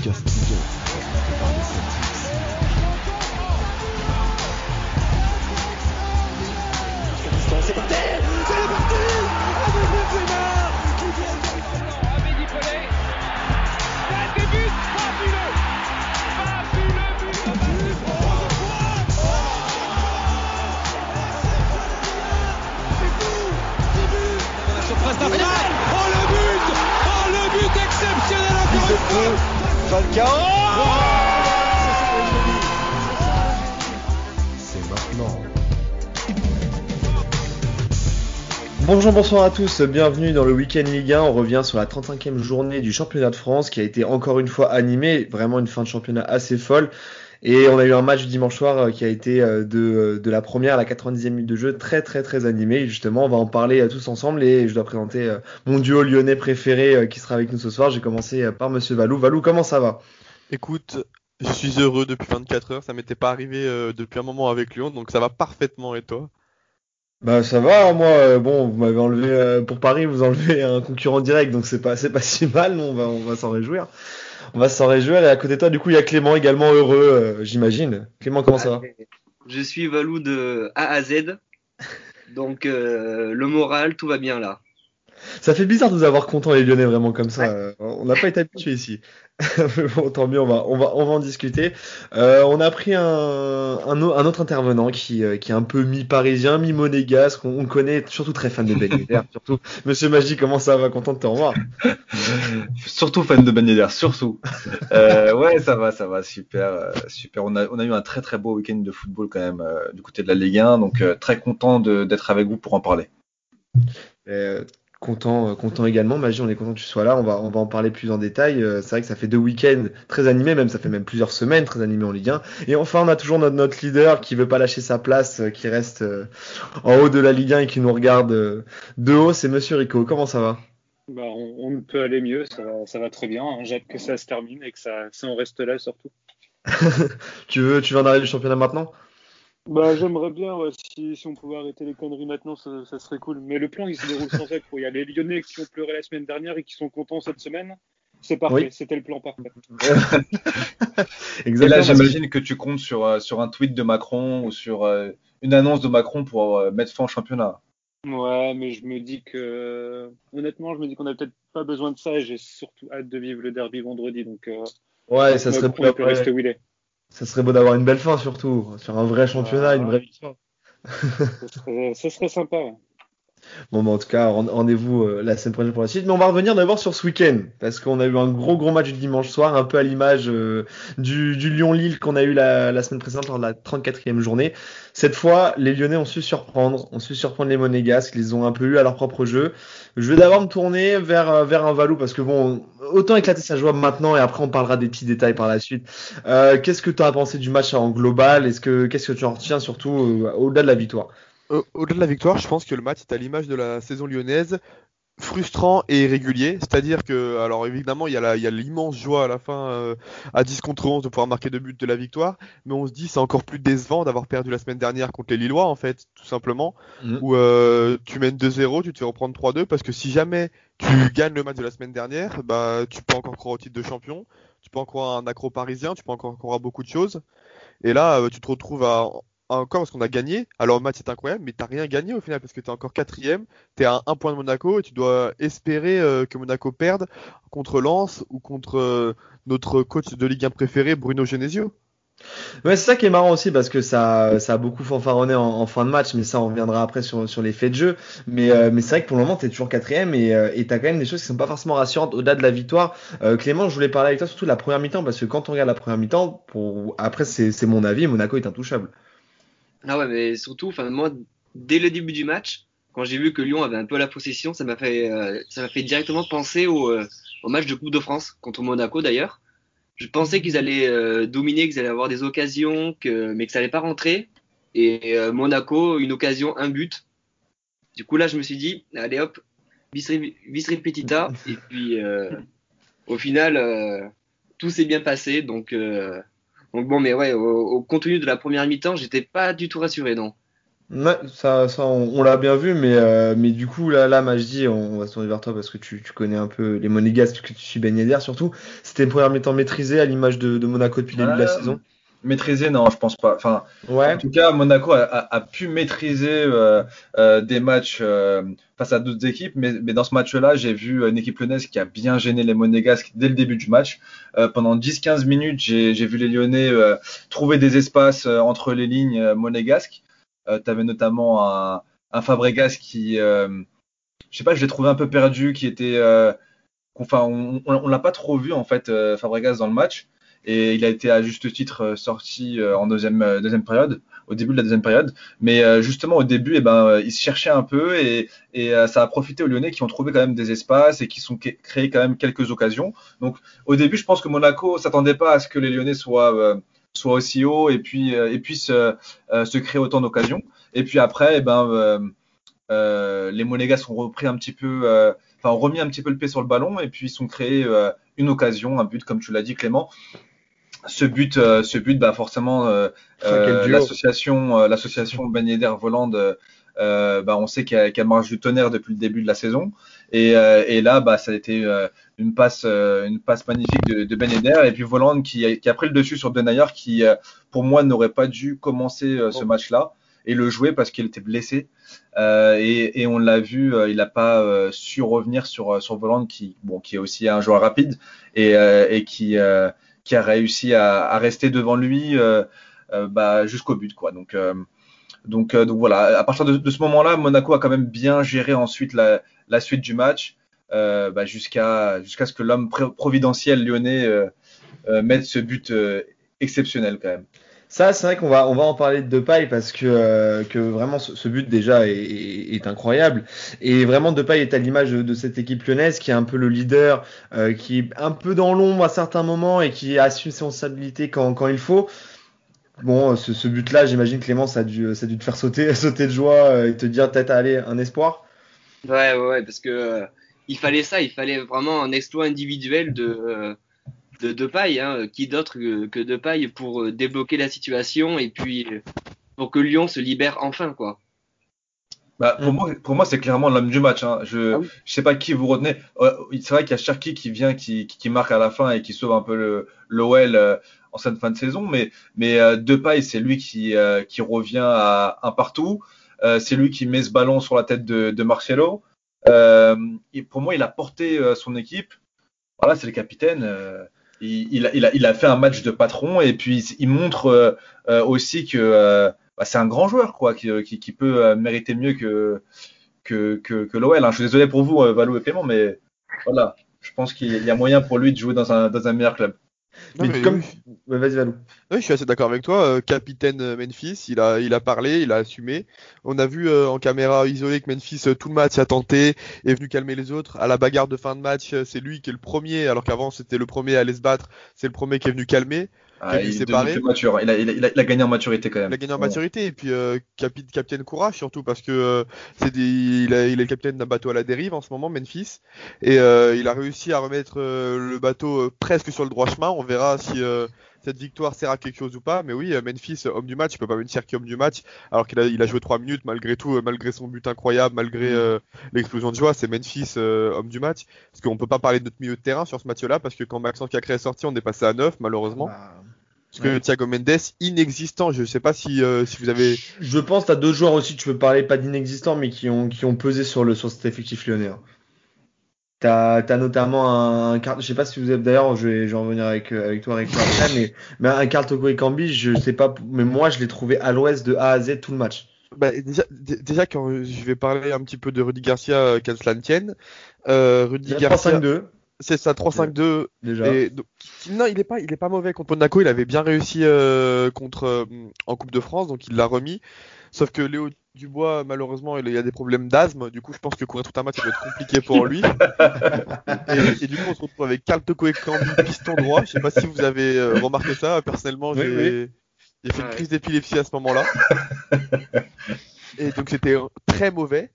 Just Bonjour, bonsoir à tous, bienvenue dans le Week-end Ligue 1. On revient sur la 35e journée du championnat de France qui a été encore une fois animée, vraiment une fin de championnat assez folle. Et on a eu un match dimanche soir euh, qui a été euh, de, euh, de la première à la 90e minute de jeu très très très animé. Justement, on va en parler tous ensemble et je dois présenter mon duo lyonnais préféré qui sera avec nous ce soir. J'ai commencé par Monsieur Valou. Valou, comment ça va? Écoute, je suis heureux depuis 24 heures, ça m'était pas arrivé depuis un moment avec Lyon, donc ça va parfaitement et toi? Bah ça va, moi, euh, bon, vous m'avez enlevé euh, pour Paris, vous enlevez un concurrent direct, donc c'est pas c'est pas si mal, on va on va s'en réjouir. On va s'en réjouir et à côté de toi, du coup, il y a Clément également heureux, euh, j'imagine. Clément, comment ça va? Je suis Valou de A à Z. Donc euh, le moral, tout va bien là. Ça fait bizarre de vous avoir content les Lyonnais vraiment comme ça. euh, On n'a pas été habitué ici. Mais bon, tant mieux, on va, on va, on va en discuter. Euh, on a pris un, un, au- un autre intervenant qui, euh, qui est un peu mi-parisien, mi-monégasque. On, on connaît, surtout très fan de Ben Yedder, surtout. Monsieur Magie, comment ça va? Content de te revoir. Surtout fan de Ben Yedder, surtout. Euh, ouais, ça va, ça va, super, super. On a, on a eu un très très beau week-end de football quand même euh, du côté de la Ligue 1, donc très content d'être avec vous pour en parler. Euh, content, euh, content également. Magie, on est content que tu sois là. On va, on va en parler plus en détail. Euh, c'est vrai que ça fait deux week-ends très animés, même ça fait même plusieurs semaines très animés en Ligue 1. Et enfin, on a toujours notre, notre leader qui veut pas lâcher sa place, euh, qui reste en haut de la Ligue 1 et qui nous regarde de haut. C'est Monsieur Rico. Comment ça va? Bah, on, on ne peut aller mieux, ça, va- ça va très bien. hein. J'ai hâte que ça se termine et que ça, ça en reste là surtout. Tu veux, tu veux en arrêter le championnat maintenant? Bah, j'aimerais bien, ouais, si, si on pouvait arrêter les conneries maintenant, ça, ça serait cool. Mais le plan, il se déroule sans être. Il y a les Lyonnais qui ont pleuré la semaine dernière et qui sont contents cette semaine. C'est parfait, Oui. c'était le plan parfait. Et là, Exactement. j'imagine que tu comptes sur, euh, sur un tweet de Macron ou sur euh, une annonce de Macron pour euh, mettre fin au championnat. Ouais, mais je me dis que, honnêtement, je me dis qu'on a peut-être pas besoin de ça et j'ai surtout hâte de vivre le derby vendredi. Donc, euh, Ouais, ça serait, rester où il est. ça serait beau d'avoir une belle fin surtout, sur un vrai championnat, Ah. une vraie victoire. Serait, ça serait sympa. Bon, bah, en tout cas, rend- rendez-vous euh, la semaine prochaine pour la suite. Mais on va revenir d'abord sur ce week-end, parce qu'on a eu un gros gros match du dimanche soir, un peu à l'image euh, du, Lyon-Lille qu'on a eu la, semaine précédente lors de la 34e journée. Cette fois, les Lyonnais ont su surprendre, ont su surprendre les Monégasques, ils ont un peu eu à leur propre jeu. Je vais d'abord me tourner vers, euh, vers un Valou, parce que bon, autant éclater sa joie maintenant, et après on parlera des petits détails par la suite. Qu'est-ce que tu as pensé du match en global? Est-ce que Qu'est-ce que tu en retiens surtout au-delà de la victoire? Au-delà de la victoire, je pense que le match est à l'image de la saison lyonnaise, frustrant et irrégulier. C'est-à-dire que, alors évidemment, il y a l'immense joie à la fin, euh, à 10 contre 11, de pouvoir marquer deux buts de la victoire, mais on se dit c'est encore plus décevant d'avoir perdu la semaine dernière contre les Lillois, en fait, tout simplement, Mhm. où euh, tu mènes 2-0, tu te fais reprendre 3-2, parce que si jamais tu gagnes le match de la semaine dernière, bah, tu peux encore croire au titre de champion, tu peux encore croire à un accro parisien, tu peux encore croire à beaucoup de choses. Et là, euh, tu te retrouves à encore parce qu'on a gagné. Alors le match est incroyable, mais t'as rien gagné au final parce que t'es encore quatrième, t'es à un point de Monaco et tu dois espérer euh, que Monaco perde contre Lens ou contre euh, notre coach de Ligue 1 préféré Bruno Genesio. Ouais, c'est ça qui est marrant aussi parce que ça, ça a beaucoup fanfaronné en, fin de match, mais ça on reviendra après sur, sur les faits de jeu. Mais, euh, mais c'est vrai que pour le moment t'es toujours quatrième et euh, et t'as quand même des choses qui sont pas forcément rassurantes au-delà de la victoire. Clément, je voulais parler avec toi surtout de la première mi-temps parce que quand on regarde la première mi-temps, après c'est mon avis, Monaco est intouchable. Ah ouais, mais surtout, enfin moi, dès le début du match, quand j'ai vu que Lyon avait un peu la possession, ça m'a fait, euh, ça m'a fait directement penser au, euh, au match de Coupe de France contre Monaco d'ailleurs. Je pensais qu'ils allaient euh, dominer, qu'ils allaient avoir des occasions, que, mais que ça allait pas rentrer. Et Monaco, une occasion, un but. Du coup là, je me suis dit, allez hop, vis repetita. Et puis, au final, tout s'est bien passé. Donc, donc bon, mais ouais, au, au contenu de la première mi-temps, j'étais pas du tout rassuré, non. Ouais, ça, ça on, on l'a bien vu, mais, euh, mais du coup, là, là Majdi, on, on va se tourner vers toi parce que tu, tu connais un peu les Monégasques, que tu suis Ben Yedder surtout. C'était une première mi-temps maîtrisée à l'image de, de Monaco depuis le début de la saison. Maîtriser, non, je pense pas. Enfin, Ouais, En tout cas, Monaco a, a- a pu maîtriser euh, euh, des matchs euh, face à d'autres équipes, mais, mais dans ce match-là, j'ai vu une équipe lyonnaise qui a bien gêné les Monégasques dès le début du match. Pendant 10-15 minutes, j'ai vu les Lyonnais trouver des espaces entre les lignes monégasques. Tu avais notamment un, un Fabregas qui, je sais pas, je l'ai trouvé un peu perdu, qui était, enfin, on, on, on l'a pas trop vu en fait, Fabregas dans le match et il a été à juste titre euh, sorti euh, en deuxième, euh, deuxième période, au début de la deuxième période. Mais justement au début, eh ben, il se cherchait un peu et, et ça a profité aux Lyonnais qui ont trouvé quand même des espaces et qui sont cré- créés quand même quelques occasions. Donc au début, je pense que Monaco s'attendait pas à ce que les Lyonnais soient, soient aussi hauts et puis et puissent se créer autant d'occasions. Et puis après, eh ben, les Monégas ont repris un petit peu, enfin ont remis un petit peu le pied sur le ballon et puis ils sont créés une occasion, un but comme tu l'as dit Clément. Ce but, euh, ce but, bah forcément, euh, euh, l'association, l'association Ben Yedder Voland, euh, bah on sait qu'elle qu'elle marche du tonnerre depuis le début de la saison. Et, et là, bah ça a été une passe, une passe magnifique de, de Ben Yedder et puis Voland qui, a- qui a pris le dessus sur Denayer qui, pour moi, n'aurait pas dû commencer ce match-là et le jouer parce qu'il était blessé. Euh, et, et on l'a vu, euh, il n'a pas euh, su revenir sur, sur Voland qui, bon, qui est aussi un joueur rapide et, et qui, qui a réussi à, rester devant lui euh, euh, bah, jusqu'au but. Quoi. Donc, euh, donc, donc voilà, à partir de, ce moment-là, Monaco a quand même bien géré ensuite la, suite du match bah, jusqu'à jusqu'à ce que l'homme providentiel lyonnais mette ce but exceptionnel quand même. Ça, c'est vrai qu'on va, on va en parler de Depay parce que, euh, que vraiment ce, but déjà est, est- incroyable. Et vraiment, Depay est à l'image de, cette équipe lyonnaise qui est un peu le leader, euh, qui est un peu dans l'ombre à certains moments et qui assume ses responsabilités quand, quand il faut. Bon, ce, ce but-là, j'imagine Clément, ça a dû, ça a dû te faire sauter, sauter de joie euh, et te dire peut-être allez, un espoir. Ouais, ouais, ouais, parce que euh, il fallait ça, il fallait vraiment un exploit individuel de euh, de Depay, hein, qui d'autre que, que Depay pour euh, débloquer la situation et puis euh, pour que Lyon se libère enfin, quoi. Bah, pour Mm. moi, pour moi, c'est clairement l'homme du match. Hein. Je, Ah oui. je sais pas qui vous retenez. Euh, c'est vrai qu'il y a Cherki qui vient, qui, qui, qui marque à la fin et qui sauve un peu le l'OL euh, en cette fin de saison. Mais, mais euh, Depay, c'est lui qui, euh, qui revient à un partout. Euh, c'est lui qui met ce ballon sur la tête de, de Marcelo. Euh, et pour moi, il a porté euh, son équipe. Voilà, c'est le capitaine. Il, il, a, il, a, il a fait un match de patron et puis il montre euh, euh, aussi que euh, bah, c'est un grand joueur quoi, qui, peut mériter mieux que, que, que, que. Hein. Je suis désolé pour vous, Valou et Clément, mais voilà, je pense qu'il y a moyen pour lui de jouer dans un, dans un meilleur club. Non, Mais mais comme, oui. Ouais, vas-y Valou. Oui, je suis assez d'accord avec toi. Euh, capitaine euh, Memphis, il a, il a parlé, il a assumé. On a vu euh, en caméra isolée que Memphis, euh, tout le match a tenté, est venu calmer les autres. À la bagarre de fin de match, c'est lui qui est le premier, alors qu'avant c'était le premier à aller se battre. C'est le premier qui est venu calmer. Ah, il plus mature. Il a, il, a, il, a, il a gagné en maturité quand même. Il a gagné en maturité et puis euh, capi- capitaine courage surtout parce que euh, c'est des, il, a- il est le capitaine d'un bateau à la dérive en ce moment, Memphis, et euh, il a réussi à remettre euh, le bateau euh, presque sur le droit chemin. On verra si euh, cette victoire sert à quelque chose ou pas. Mais oui, euh, Memphis, euh, homme du match, il peut pas venir qui homme du match alors qu'il a, il a joué trois minutes malgré tout, euh, malgré son but incroyable, malgré euh, l'explosion de joie. C'est Memphis, euh, homme du match. Parce qu'on peut pas parler de notre milieu de terrain sur ce match-là parce que quand Maxence Cacré est sorti, on est passé à 9 malheureusement. Bah, Parce que ouais. Thiago Mendes, inexistant. Je sais pas si, euh, si vous avez Je pense que tu as d'autres joueurs aussi, tu peux parler pas d'inexistants, mais qui ont, qui ont pesé sur, le, sur cet effectif lyonnais. hein. T'as as notamment un, un Carl- je sais pas si vous avez d'ailleurs, je vais, je vais en revenir avec, euh, avec toi, avec toi après, mais, mais un Carl Toko Ekambi, je sais pas, mais moi je l'ai trouvé à l'ouest de A à Z tout le match. Bah, déjà, déjà, quand je vais parler un petit peu de Rudy Garcia, euh, qu'à cela ne tienne, euh, Rudy Garcia, 3-5-2 c'est ça, 3-5-2. déjà. Et donc, non, il est pas, il est pas mauvais contre Monaco. Il avait bien réussi euh, contre euh, en Coupe de France, donc il l'a remis. Sauf que Léo Dubois, malheureusement, il y a des problèmes d'asthme. Du coup, je pense que courir tout un match, ça doit être compliqué pour lui. et, et du coup, on se retrouve avec Carl Toko Ekambi, piston droit. Je sais pas si vous avez euh, remarqué ça. Personnellement, Oui, j'ai j'ai fait une crise d'épilepsie à ce moment-là. et donc, c'était très mauvais.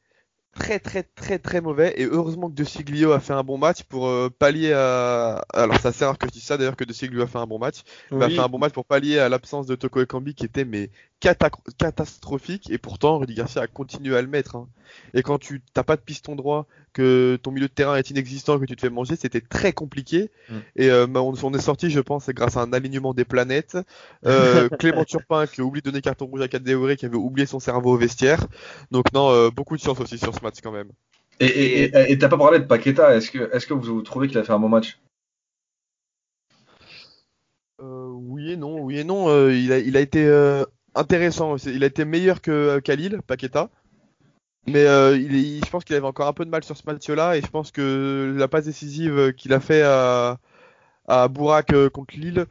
Très, très, très, très mauvais. Et heureusement que De Siglio a fait un bon match pour euh, pallier à. Alors, ça sert à que je dise ça d'ailleurs que De Siglio a fait un bon match. Il a fait un bon match pour pallier à l'absence de Toko Ekambi qui était mais cata- catastrophique et pourtant Rudy Garcia a continué à le mettre. hein. Et quand tu t'as pas de piston droit, que ton milieu de terrain est inexistant, que tu te fais manger, c'était très compliqué. Mm. Et euh, bah, on, on est sorti, je pense, grâce à un alignement des planètes. Euh, Clément Turpin qui a oublié de donner carton rouge à Cadéoré, qui avait oublié son cerveau au vestiaire. Donc non, euh, beaucoup de chance aussi sur ce match quand même. Et et- et- et t'as pas parlé de Paqueta. Est-ce que, est-ce que vous trouvez qu'il a fait un bon match? Euh, oui et non, oui et non. euh, il, a, il a été euh, intéressant. Il a été meilleur que euh, Khalil, Paqueta. Mais euh, il je pense qu'il avait encore un peu de mal sur ce match-là. Et je pense que la passe décisive qu'il a fait à, à Bourak euh, contre Lille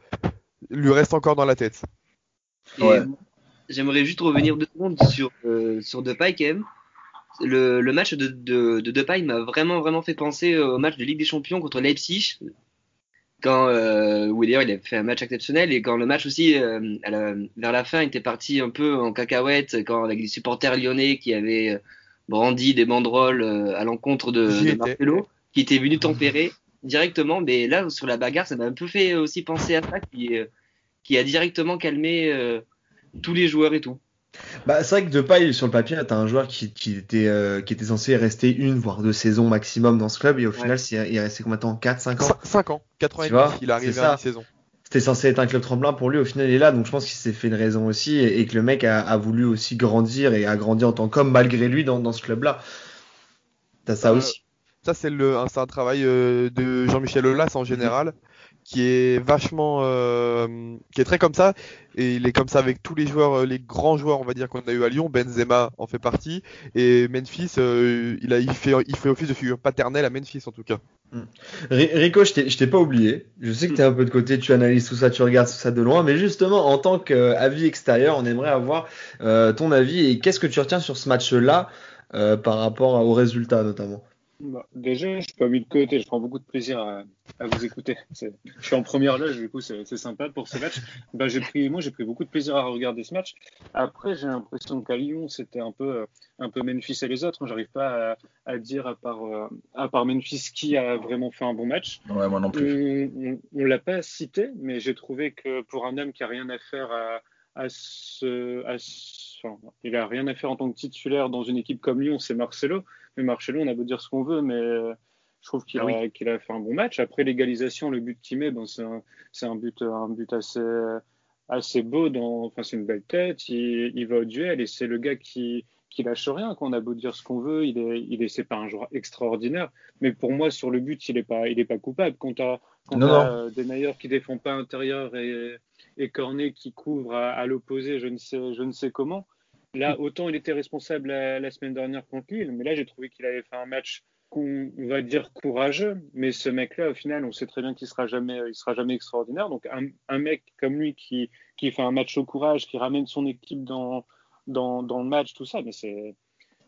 lui reste encore dans la tête. Ouais. J'aimerais juste revenir deux secondes sur, euh, sur Depay quand même. Le, le match de, de, de Depay m'a vraiment vraiment fait penser au match de Ligue des Champions contre Leipzig. Quand, euh, où d'ailleurs il a fait un match exceptionnel et quand le match aussi euh, à la- vers la fin était parti un peu en cacahuète quand avec les supporters lyonnais qui avaient euh, brandi des banderoles euh, à l'encontre de, de. Marcelo qui était venu tempérer directement mais là sur la bagarre ça m'a un peu fait aussi penser à ça qui, qui a directement calmé euh, tous les joueurs et tout. Bah, c'est vrai que Depay, sur le papier, t'as un joueur qui, qui, était, euh, qui était censé rester une, voire deux saisons maximum dans ce club, et au final, c'est- il est resté combien de temps? 4, 5 ans? 5 ans, 4 ans Tu et demi, vois, il est arrivé c'est à ça. une saison. C'était censé être un club tremplin pour lui, au final, il est là, donc je pense qu'il s'est fait une raison aussi, et, et que le mec a, a voulu aussi grandir, et a grandi en tant qu'homme malgré lui dans, dans ce club-là. T'as ça Euh, aussi. Ça, c'est le, un- c'est un travail euh, de Jean-Michel Aulas en général, qui est vachement, euh, qui est très comme ça, et il est comme ça avec tous les joueurs, euh, les grands joueurs, on va dire qu'on a eu à Lyon. Benzema en fait partie, et Memphis, euh, il fait, il fait office de figure paternelle à Memphis en tout cas. Ri- Rico, je t'ai pas oublié. Je sais que t'es un peu de côté, tu analyses tout ça, tu regardes tout ça de loin, mais justement, en tant qu'avis extérieur, on aimerait avoir ton avis et qu'est-ce que tu retiens sur ce match-là par rapport aux résultats notamment? Bah, déjà, je suis pas mis de côté, je prends beaucoup de plaisir à, à vous écouter. C'est- Je suis en première loge, du coup, c'est c'est sympa pour ce match. Bah, j'ai pris, moi, j'ai pris beaucoup de plaisir à regarder ce match. Après, j'ai l'impression qu'à Lyon, c'était un peu, euh, un peu Memphis et les autres. J'arrive pas à, à dire, à part, euh, à part Memphis, qui a vraiment fait un bon match. Ouais, moi non plus. On, on, on l'a pas cité, mais j'ai trouvé que pour un homme qui a rien à faire à, à ce, à ce- enfin, il a rien à faire en tant que titulaire dans une équipe comme Lyon, c'est Marcelo. Mais Marcelo, on a beau dire ce qu'on veut, mais euh, je trouve qu'il Ah oui. a, qu'il a fait un bon match. Après l'égalisation, le but qu'il met, c'est un, but, un but assez, assez beau. Dans, enfin, c'est une belle tête. Il, il va au duel et c'est le gars qui, qui lâche rien. Qu'on a beau dire ce qu'on veut, il est, il est, c'est pas un joueur extraordinaire. Mais pour moi, sur le but, il est pas, il est pas coupable. Quand Non, t'as, euh, des meilleurs qui défendent pas intérieur et, et Cornet qui couvre à, à l'opposé, je ne sais, je ne sais comment. Là, autant il était responsable la, la semaine dernière contre Lille, mais là, j'ai trouvé qu'il avait fait un match qu'on va dire courageux, mais ce mec-là, au final, on sait très bien qu'il sera jamais, il sera jamais extraordinaire. Donc, un, un mec comme lui qui, qui fait un match au courage, qui ramène son équipe dans, dans, dans le match, tout ça, mais c'est,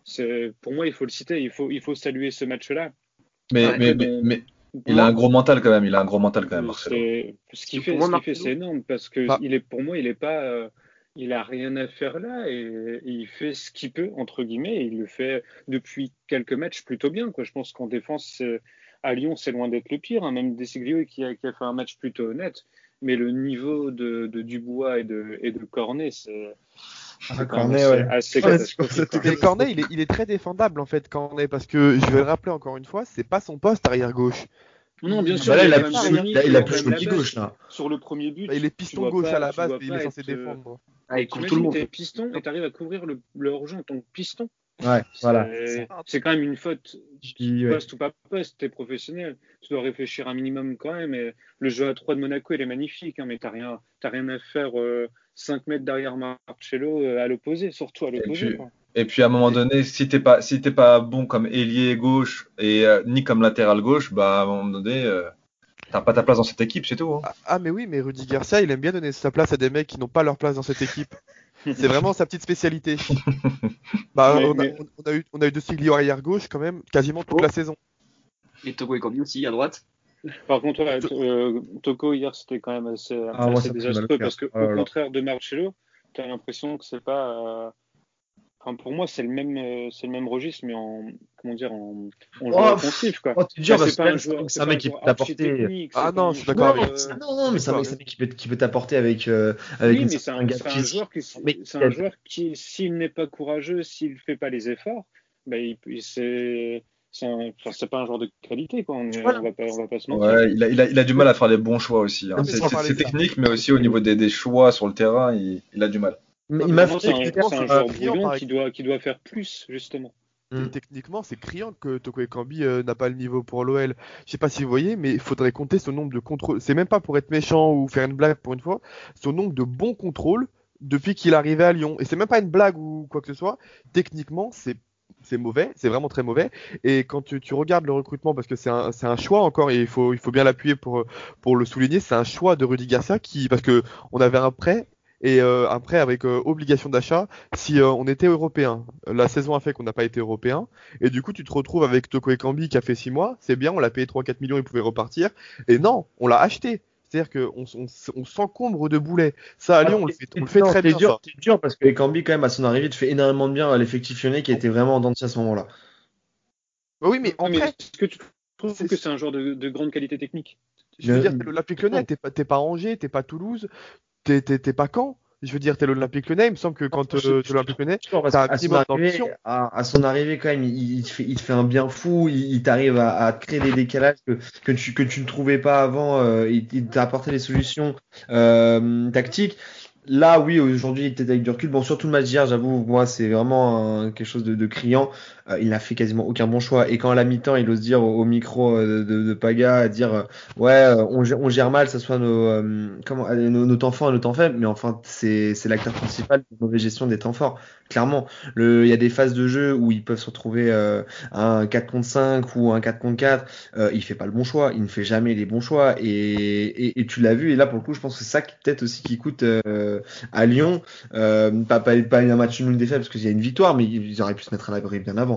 c'est, pour moi, il faut le citer, il faut, il faut saluer ce match-là. Mais, Ouais, mais, mais il a un gros mental quand même. Il a un gros mental quand même, Marcelo. c'est- Ce qu'il fait, ce qu'il fait, c'est énorme parce que Ah. il est, pour moi, il est pas, euh, il a rien à faire là et, et il fait ce qu'il peut entre guillemets. Et il le fait depuis quelques matchs plutôt bien. Quoi. Je pense qu'en défense, à Lyon, c'est loin d'être le pire. hein. Même Desiglio qui a, qui a fait un match plutôt honnête. Mais le niveau de, de Dubois et de, et de Cornet, c'est Ah, Cornet, assez- ouais. assez Ouais, catastrophique, c'est- quoi. Mais Cornet, il est, il est très défendable en fait, Cornet, parce que je vais le rappeler encore une fois, c'est pas son poste arrière gauche. Non, bien sûr, Bah là, il il a plus, quand même il a, mis- il a il a plus quand le pied gauche là. Sur le premier but, Il est piston gauche pas- à la base, mais il est censé être, euh, défendre. Ah, il couvre tout le monde. t'es piston et t'arrives à couvrir le, le hors-jeu en tant que piston. Ouais, voilà. C'est- quand même une faute. Puis, ouais. Poste ou pas poste, t'es professionnel. Tu dois réfléchir un minimum quand même. Et le jeu à 3 de Monaco, il est magnifique, hein, mais t'as rien, t'as rien à faire 5 mètres derrière Marcello euh, à l'opposé, surtout à l'opposé. Et puis à un moment donné, si t'es pas, si t'es pas bon comme ailier gauche et euh, ni comme latéral gauche, bah à un moment donné, euh, t'as pas ta place dans cette équipe, c'est tout. hein. Ah, ah, mais oui, mais Rudy Garcia, il aime bien donner sa place à des mecs qui n'ont pas leur place dans cette équipe. C'est vraiment sa petite spécialité. Bah, Mais- on, a, mais- on a eu, on a eu De Siglio arrière gauche quand même quasiment toute Oh. la saison. Et Togo Ekambi aussi à droite. Par contre, ouais, euh, Toko hier, c'était quand même assez, Ah, assez désastreux parce que Oh au contraire de Marcello, t'as l'impression que c'est pas. Euh, enfin, pour moi, c'est le même, euh, c'est le même registre, mais en, comment dire, en, en Oh, joueur offensif, quoi. Oh, c'est pas un joueur, c'est mec qui peut t'apporter. archi-technique, Ah non, je suis d'accord avec euh, Non, non, mais c'est un mec, qui peut, qui peut t'apporter avec, euh, avec Oui, mais c'est un, un joueur qui, Mais c'est un a- joueur qui, s'il n'est pas courageux, s'il fait pas les efforts, ben, il, il- c'est, c'est un- enfin, c'est pas un joueur de qualité, quoi. On, est- Voilà. on va pas, on va pas se mentir. Ouais, il a, il, a, il a du mal à faire les bons choix aussi. hein. C'est technique, mais aussi au niveau des, des choix sur le terrain, il, il a du mal. Il m'a fait c'est un, techniquement, c'est un c'est joueur brouillon par qui doit, qui doit faire plus, justement. Et Mm. techniquement, c'est criant que Toko Ekambi euh, n'a pas le niveau pour l'OL. Je sais pas si vous voyez, mais il faudrait compter son nombre de contrôles. C'est même pas pour être méchant ou faire une blague pour une fois. Son nombre de bons contrôles depuis qu'il est arrivé à Lyon. Et c'est même pas une blague ou quoi que ce soit. Techniquement, c'est c'est mauvais, c'est vraiment très mauvais. Et quand tu, tu regardes le recrutement, parce que c'est un, c'est un choix encore, et il faut, il faut bien l'appuyer pour, pour le souligner, c'est un choix de Rudy Garcia qui, parce que on avait un prêt et euh, prêt avec euh, obligation d'achat si euh, on était européen. La saison a fait qu'on n'a pas été européen. Et du coup, tu te retrouves avec Toko Ekambi qui a fait 6 mois. C'est bien, on l'a payé 3-4 millions, il pouvait repartir. Et non, on l'a acheté. C'est-à-dire qu'on on, on s'encombre de boulets. Ça, à Lyon, on le fait, on le fait Non, très bien. dur, c'est dur parce que Cambi, quand même, à son arrivée, tu fais énormément de bien à l'effectif lyonnais qui était vraiment en dents de scie à ce moment-là. Bah oui, mais en Mais vrai, est-ce que tu trouves c'est- que c'est un joueur de, de grande qualité technique? Je veux dire, l'Olympique Lyonnais, t'es pas, t'es pas Angers, t'es pas Toulouse, t'es, t'es, t'es pas Caen. Je veux dire, t'es l'Olympique Lyonnais. Il me semble que quand je- euh, je- t'es l'Olympique Lyonnais, T'as un minimum arrivée, à, à son arrivée, quand même, il, il te, fait, il te fait un bien fou. Il, il t'arrive à, créer des décalages que, que, tu, que tu ne trouvais pas avant. euh, il il t'a apporté des solutions euh, tactiques. Là, oui, aujourd'hui, peut-être avec du recul. Bon, surtout le match d'hier, j'avoue, moi, c'est vraiment un- quelque chose de, de criant. Euh, il n'a fait quasiment aucun bon choix. Et quand à la mi-temps, il ose dire au, micro euh, de, Paga, dire euh, ouais, on, gère- mal, ça soit nos, comment, nos, nos temps forts et nos temps faibles. Mais enfin, c'est l'acteur principal de mauvaise gestion des temps forts. Clairement, il y a des phases de jeu où ils peuvent se retrouver un 4 contre 5 ou un 4 contre 4. Euh, il fait pas le bon choix. Il ne fait jamais les bons choix. Et, tu l'as vu. Et là, pour le coup, je pense que c'est ça qui peut-être aussi qui coûte à Lyon. Pas, pas, pas un match nul défaite parce qu'il y a une victoire, mais ils auraient pu se mettre à l'abri bien avant.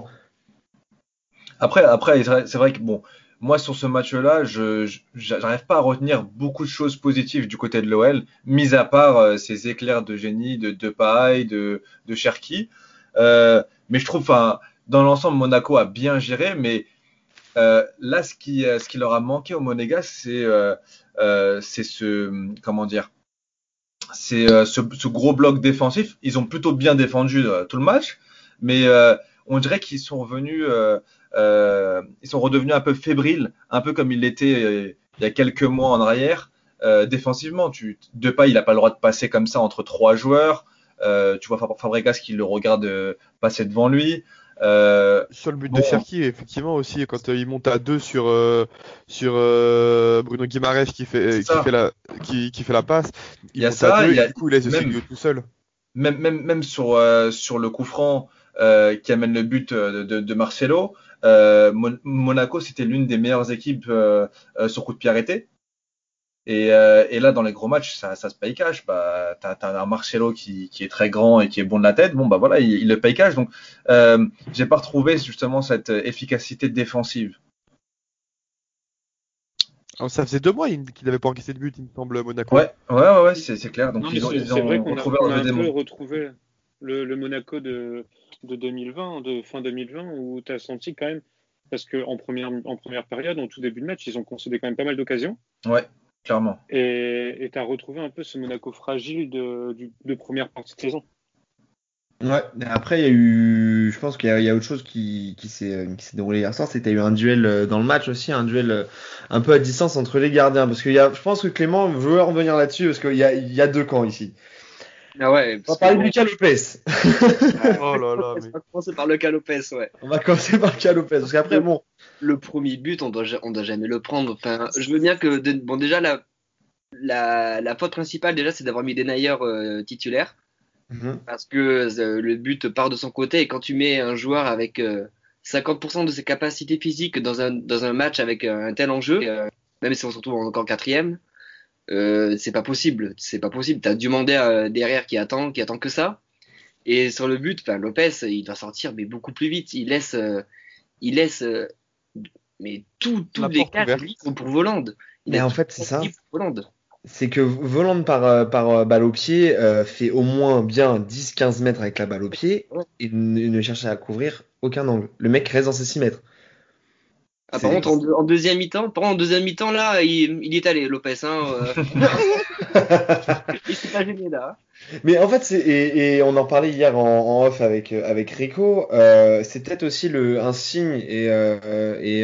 Après, après, c'est vrai- que bon, moi sur ce match-là, je j'arrive pas à retenir beaucoup de choses positives du côté de l'OL, mis à part euh, ces éclairs de génie de Depay, de de Cherki. Euh, mais je trouve, dans l'ensemble, Monaco a bien géré, mais euh, là, ce qui euh, ce qui leur a manqué au Monégas, c'est euh, c'est ce comment dire, c'est ce, ce gros bloc défensif. Ils ont plutôt bien défendu tout le match, mais on dirait qu'ils sont revenus, ils sont redevenus un peu fébriles, un peu comme ils l'étaient euh, il y a quelques mois en arrière. Euh, défensivement, tu, Depay, il n'a pas le droit de passer comme ça entre trois joueurs. Euh, tu vois Fab- Fabregas qui le regarde euh, passer devant lui. Euh, Sur le but Bon. de Cherki, effectivement aussi, quand euh, il monte à deux sur euh, sur euh, Bruno Guimaraes qui fait qui fait la qui, qui fait la passe, il, y a monte ça, à deux y a et du coup il laisse même- tout seul. même, même, même sur, euh, sur le coup franc euh, qui amène le but euh, de, de Marcelo, euh, Mon- Monaco, c'était l'une des meilleures équipes euh, euh, sur coup de pied arrêté. Et, euh, et là, dans les gros matchs, ça, ça se paye cash. Bah, t'as, t'as un Marcelo qui, qui est très grand et qui est bon de la tête. Bon, bah voilà, il, il le paye cash. Donc, euh, j'ai pas retrouvé justement cette euh, efficacité défensive. Alors, ça faisait deux mois il- qu'il n'avait pas encaissé de but, il me semble, Monaco. Ouais, ouais, ouais, ouais c'est, c'est clair. Donc, Non, ils ont, c'est ils c'est vrai ont qu'on a, retrouvé qu'on un a un démon. peu retrouvé le, le Monaco de, de 2020, de fin 2020, où tu as senti quand même, parce qu'en première, en première période, en tout début de match, ils ont concédé quand même pas mal d'occasions. Ouais, clairement. Et tu as retrouvé un peu ce Monaco fragile de, de première partie de saison. Ouais, mais après, il y a eu, je pense qu'il y a, il y a autre chose qui, qui s'est, qui s'est déroulé hier soir, c'est qu'il y a eu un duel euh, dans le match aussi, un duel euh, un peu à distance entre les gardiens, parce qu'il y a, je pense que Clément veut revenir là-dessus, parce qu'il y a, il y a deux camps ici. Ah ouais, On va parler que de Lucas Lopez. Oh là là, mais... on va commencer par le Lopez, ouais. On va commencer par Lucas Lopez, parce qu'après, bon, Le premier but, on doit, on doit jamais le prendre. Enfin, je veux bien que, de- bon, déjà, la, la, la faute principale, déjà, c'est d'avoir mis Denayer euh, titulaire. Mhm. parce que euh, le but part de son côté et quand tu mets un joueur avec euh, 50% de ses capacités physiques dans un, dans un match avec euh, un tel enjeu, euh, même si on se retrouve encore quatrième, euh, c'est pas possible. C'est pas possible. T'as demander à derrière qui attend, qui attend que ça. Et sur le but, enfin Lopez, il doit sortir mais beaucoup plus vite. Il laisse, euh, il laisse, euh, mais tout, quatre ouverte. livres pour Volande. Il Mais en fait, c'est ça. Volande. c'est que Voland par, euh, par euh, balle au pied euh, fait au moins bien 10-15 mètres avec la balle au pied Ouais. et ne, ne cherche à couvrir aucun angle. Le mec reste dans ses 6 mètres. Ah, par contre, en, deux- en deuxième mi-temps, par contre, en deuxième mi-temps, là, il, est allé, Lopez. Hein, euh. il s'est pas gêné là. hein. Mais en fait, c'est, et, et on en parlait hier en, en off avec, euh, avec Rico, euh, c'est peut-être aussi le, un signe, et, euh, et,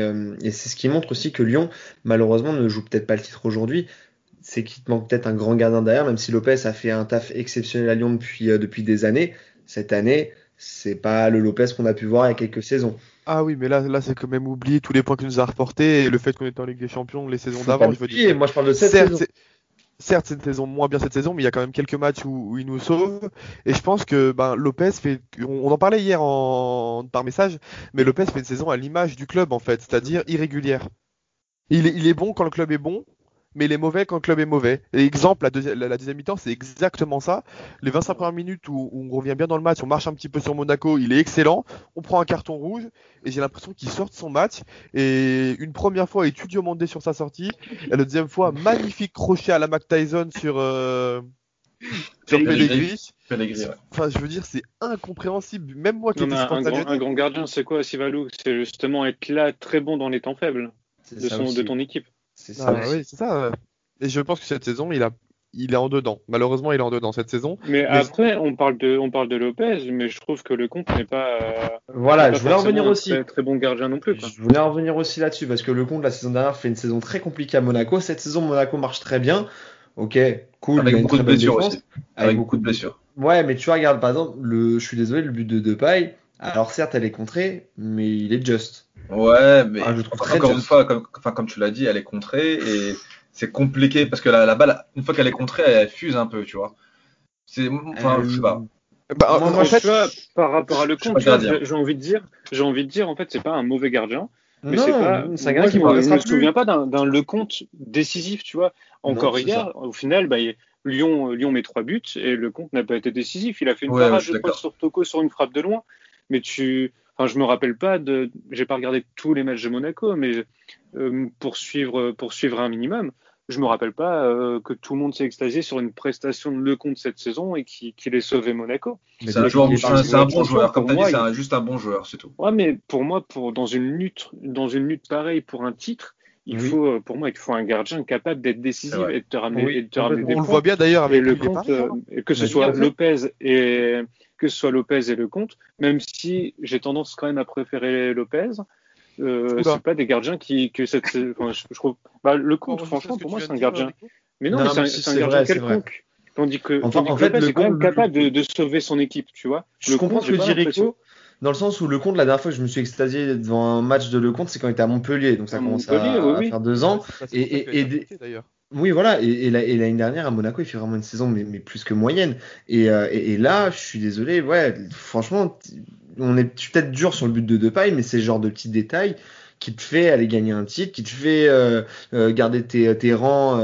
et c'est ce qui montre aussi que Lyon, malheureusement, ne joue peut-être pas le titre aujourd'hui. C'est qu'il te manque peut-être un grand gardien derrière, même si Lopez a fait un taf exceptionnel à Lyon depuis, depuis des années. Cette année, c'est pas le Lopez qu'on a pu voir il y a quelques saisons. Ah oui, mais là, là c'est quand même oublié tous les points qu'il nous a rapportés et le fait qu'on était en Ligue des Champions les saisons d'avant. Je veux dire, moi je parle de cette certes, saison. c'est- certes, c'est une saison moins bien cette saison, mais il y a quand même quelques matchs où, où il nous sauve. Et je pense que ben, Lopez fait. On, on en parlait hier en, par message, mais Lopez fait une saison à l'image du club en fait, c'est-à-dire irrégulière. Il est, il est bon quand le club est bon, mais il est mauvais quand le club est mauvais. Et exemple, la, deuxi- la, la deuxième mi-temps, c'est exactement ça. Les 25 premières minutes où, où on revient bien dans le match, on marche un petit peu sur Monaco, il est excellent. On prend un carton rouge et j'ai l'impression qu'il sort de son match. Et une première fois, il tue Diomandé sur sa sortie. Et la deuxième fois, magnifique crochet à la Mac Tyson sur, euh, sur Pellegrini. Ouais. Enfin, je veux dire, c'est incompréhensible. Même moi qui étais un, grand, un grand gardien, c'est quoi, Sivalou? C'est justement être là très bon dans les temps faibles de, son, de ton équipe. C'est Ah, ça. oui, c'est ça. Et je pense que cette saison, il a, il est en dedans. Malheureusement, il est en dedans cette saison. Mais, après, on parle, de, on parle de Lopez, mais je trouve que le compte n'est pas. euh, Voilà, pas je voulais en un aussi. Très, très bon gardien non plus. Quoi. Je voulais en revenir aussi là-dessus parce que le compte la saison dernière fait une saison très compliquée à Monaco. Cette saison, Monaco marche très bien. Ok, cool. Avec beaucoup de blessures défense. aussi. Avec beaucoup de blessures. Ouais, mais tu vois, regarde, par exemple, le, je suis désolé, le but de Depay, alors certes, elle est contrée, mais il est just. Ouais, mais Ah, je trouve encore juste. une fois, comme, enfin, comme tu l'as dit, elle est contrée et c'est compliqué parce que la, la balle, une fois qu'elle est contrée, elle fuse un peu, tu vois. C'est, enfin, Euh, je sais pas. Bah, Moi, en moi, fait, tu vois, par rapport à le je suis compte, pas tu vois, gardien. j'ai j'ai envie de dire, j'ai envie de dire, en fait, c'est pas un mauvais gardien. Mais non, c'est pas. c'est un moi, qui me- je me souviens pas d'un d'un Lecomte décisif, tu vois. Encore Non, hier, au final, bah, Lyon, Lyon met trois buts et Lecomte n'a pas été décisif. Il a fait une Ouais, parade, sur Toko sur une frappe de loin. Mais tu. Enfin, je me rappelle pas de. J'ai pas regardé tous les matchs de Monaco, mais euh, pour, suivre, pour suivre un minimum, je me rappelle pas euh, que tout le monde s'est extasié sur une prestation de Lecomte cette saison et qui- qu'il ait sauvé Monaco. Mais C'est un, joueur, c'est un- c'est un bon joueur. Comme tu as dit, c'est un- juste un bon joueur, c'est tout. Ouais, mais pour moi, pour dans une lutte, dans une lutte pareille pour un titre, il Oui. faut, pour moi, il faut un gardien capable d'être décisif et de te ramener, Oui, et de te ramener des on le voit bien d'ailleurs Et avec le compte, euh, que ce Mais soit Lopez et que ce soit Lopez et le compte, même si j'ai tendance quand même à préférer Lopez. Euh, c'est pas des gardiens qui que cette enfin, je, je trouve bah, le compte Oh, franchement pour moi c'est un gardien. Mais non, c'est un, gardien vrai, quelconque. Tandis que, Enfin, tandis en que fait, Lopez est quand même capable de, de sauver son équipe tu vois. Je Le comprends compte, ce que dit Rico, dans le sens où le compte, la dernière fois que je me suis extasié devant un match de Lecomte, c'est quand il était à Montpellier, donc ça À commence à, oui, à faire deux ans. Ouais, Et- et- d'ailleurs. Oui, voilà, et, et la- et l'année dernière à Monaco, il fait vraiment une saison mais, plus que moyenne. Et, euh, et, et là, je suis désolé, ouais, franchement, on est peut-être dur sur le but de Depay, mais c'est le genre de petits détails qui te fait aller gagner un titre, qui te fait euh, euh, garder tes, tes rangs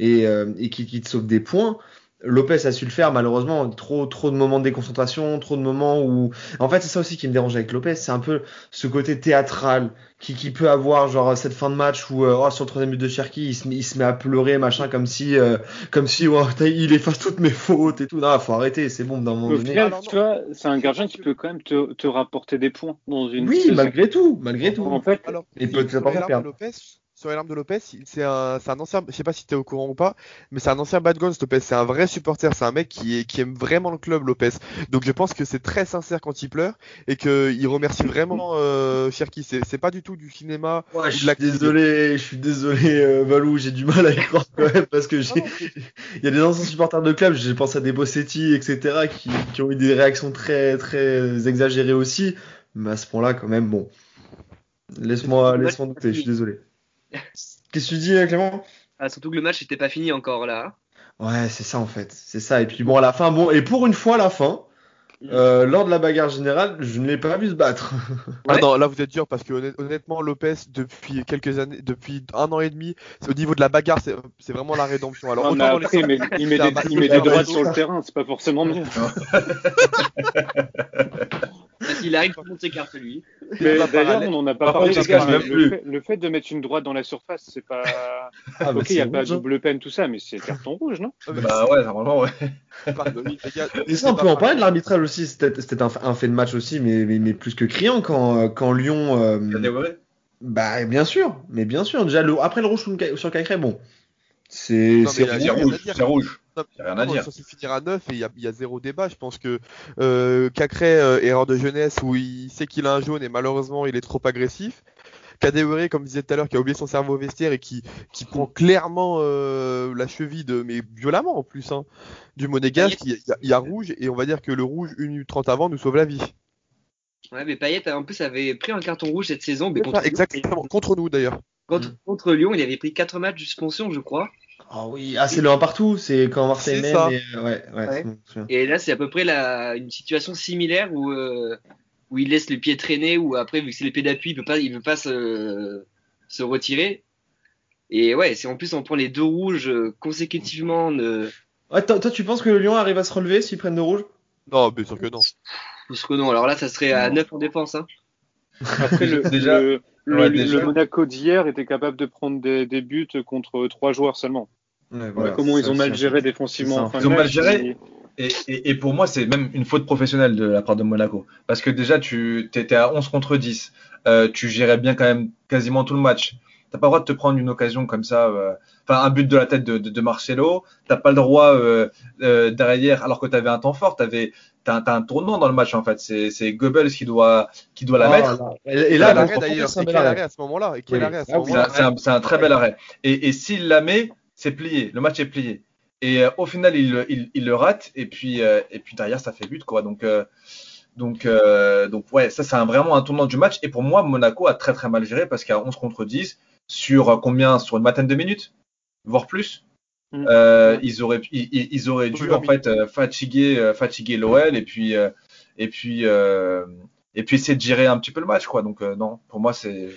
et, et qui, qui te sauve des points. Lopez a su le faire, malheureusement, trop trop de moments de déconcentration, trop de moments où... En fait, c'est ça aussi qui me dérange avec Lopez, c'est un peu ce côté théâtral qui, qui peut avoir, genre, cette fin de match où, euh, oh, sur le troisième but de Cherki, il se, met- il se met à pleurer, machin, comme si, euh, comme si, oh, t'as- il efface toutes mes fautes et tout. Non, faut arrêter, c'est bon, d'un moment au donné. final Alors, non. tu vois c'est un gardien qui peut quand même te, te rapporter des points dans une Oui, malgré tout, malgré tout. en fait Alors, Et peut-être pas Lopez, sur les larmes de Lopez, c'est un, ancien, je sais pas si t'es au courant ou pas, mais c'est un ancien bad guns Lopez. C'est un vrai supporter, c'est un mec qui, est, qui aime vraiment le club Lopez. Donc je pense que c'est très sincère quand il pleure et qu'il remercie vraiment euh, Cherki. C'est, pas du tout du cinéma. Ouais, je suis désolé, je suis désolé, euh, Valou, j'ai du mal à y croire quand même parce que Non, j'ai, non, c'est- il y a des anciens supporters de club, j'ai pensé à des Bossetti, etc., qui, qui ont eu des réactions très, très exagérées aussi, mais à ce point-là, quand même, bon. Laisse-moi, laisse-moi douter, je suis désolé. Qu'est-ce que tu dis, euh, Clément? Ah, surtout que le match n'était pas fini encore là. Ouais, c'est ça en fait, c'est ça. Et puis bon, à la fin, bon, et pour une fois, à la fin, euh, lors de la bagarre générale, je ne l'ai pas vu se battre. Ah non, là vous êtes dur parce que honnêt- honnêtement Lopez depuis quelques années, depuis un an et demi, au niveau de la bagarre, c'est, vraiment la rédemption. Alors Non, mais autant les après, il met, il des, il met des droites sur le terrain, c'est pas forcément mieux. S'il arrive, tout le monde s'écarte lui. Mais d'ailleurs, on n'en a pas Par parlé. le, plus. fait, le fait de mettre une droite dans la surface, c'est pas. Ah, bah, ok, il n'y a pas hein. double peine, tout ça, mais c'est carton rouge, non? Ah, Bah ouais, normalement, ouais. Et ça, on peut en parler de l'arbitrage aussi. C'était un, un fait de match aussi, mais, mais, mais plus que criant quand, quand Lyon. euh, bah, bien sûr, mais bien sûr. Déjà, le, après le rouge sur Ca- sur Cacré, bon. Rouge, c'est rouge. A rien à dire. Ils sont censés finir à 9 et il y a, il y a zéro débat. Je pense que euh, Cacré, euh, erreur de jeunesse où il sait qu'il a un jaune et malheureusement il est trop agressif. Kadewere, comme je disais tout à l'heure, qui a oublié son cerveau au vestiaire et qui, qui prend clairement euh, la cheville de, mais violemment en plus, hein, du Monégasque. Il y, a, il y a- il y a rouge et on va dire que le rouge, 1 minute 30 avant, nous sauve la vie. Ouais, mais Payet, en plus, avait pris un carton rouge cette saison. Mais contre, ça, exactement, contre nous d'ailleurs. contre, contre Lyon, il avait pris 4 matchs de suspension, je crois. Ah oui, ah, c'est le 1 partout. C'est quand Marseille mène. et- ouais, ouais, Ouais. bon, souviens. Et là, c'est à peu près la, une situation similaire où, euh, où il laisse le pied traîner, ou après, vu que c'est l'épée d'appui, il peut pas, il veut pas se, se retirer. Et ouais, c'est en plus on prend les deux rouges euh, consécutivement. De... Ouais, toi, toi, tu penses que le Lyon arrive à se relever s'ils prennent le rouge Non, bien sûr que non. Parce que non, alors là, ça serait à Non. 9 en défense. Hein. Après, le, Déjà- le, le- ouais. Monaco d'hier était capable de prendre des, des buts contre trois joueurs seulement. Ouais, Comment ils ont mal géré défensivement en fin Ils ont mal géré. et- Et, et, et pour moi, c'est même une faute professionnelle de la part de Monaco. Parce que déjà, tu étais à 11 contre 10. Euh, tu gérais bien quand même quasiment tout le match. T'as pas le droit de te prendre une occasion comme ça. euh, Enfin, un but de la tête de, de, de Marcelo. T'as pas le droit euh, euh, derrière, alors que t'avais un temps fort. T'avais, t'as un, t'as un tournant dans le match en fait. C'est, c'est Goebbels qui doit, qui doit la Oh mettre. là. Et, et là, l'arrêt d'ailleurs, c'est un et bel quel arrêt. à ce moment-là Ah oui, C'est un, un très bel arrêt. Et, et s'il la met, c'est plié. Le match est plié. Et euh, au final, il, le- il, il le rate. Et puis, euh, et puis derrière, ça fait but, quoi. Donc, euh, donc, euh, donc ouais, ça, c'est un- vraiment un tournant du match. Et pour moi, Monaco a très très mal géré parce qu'à 11 contre 10, sur combien? Sur une vingtaine de minutes, voire plus? Mm. Euh, ils auraient, ils, auraient dû en fait euh, fatiguer, euh, fatiguer l'OL et puis, euh, et puis, euh, et puis essayer de gérer un petit peu le match, quoi. Donc euh, non, pour moi, c'est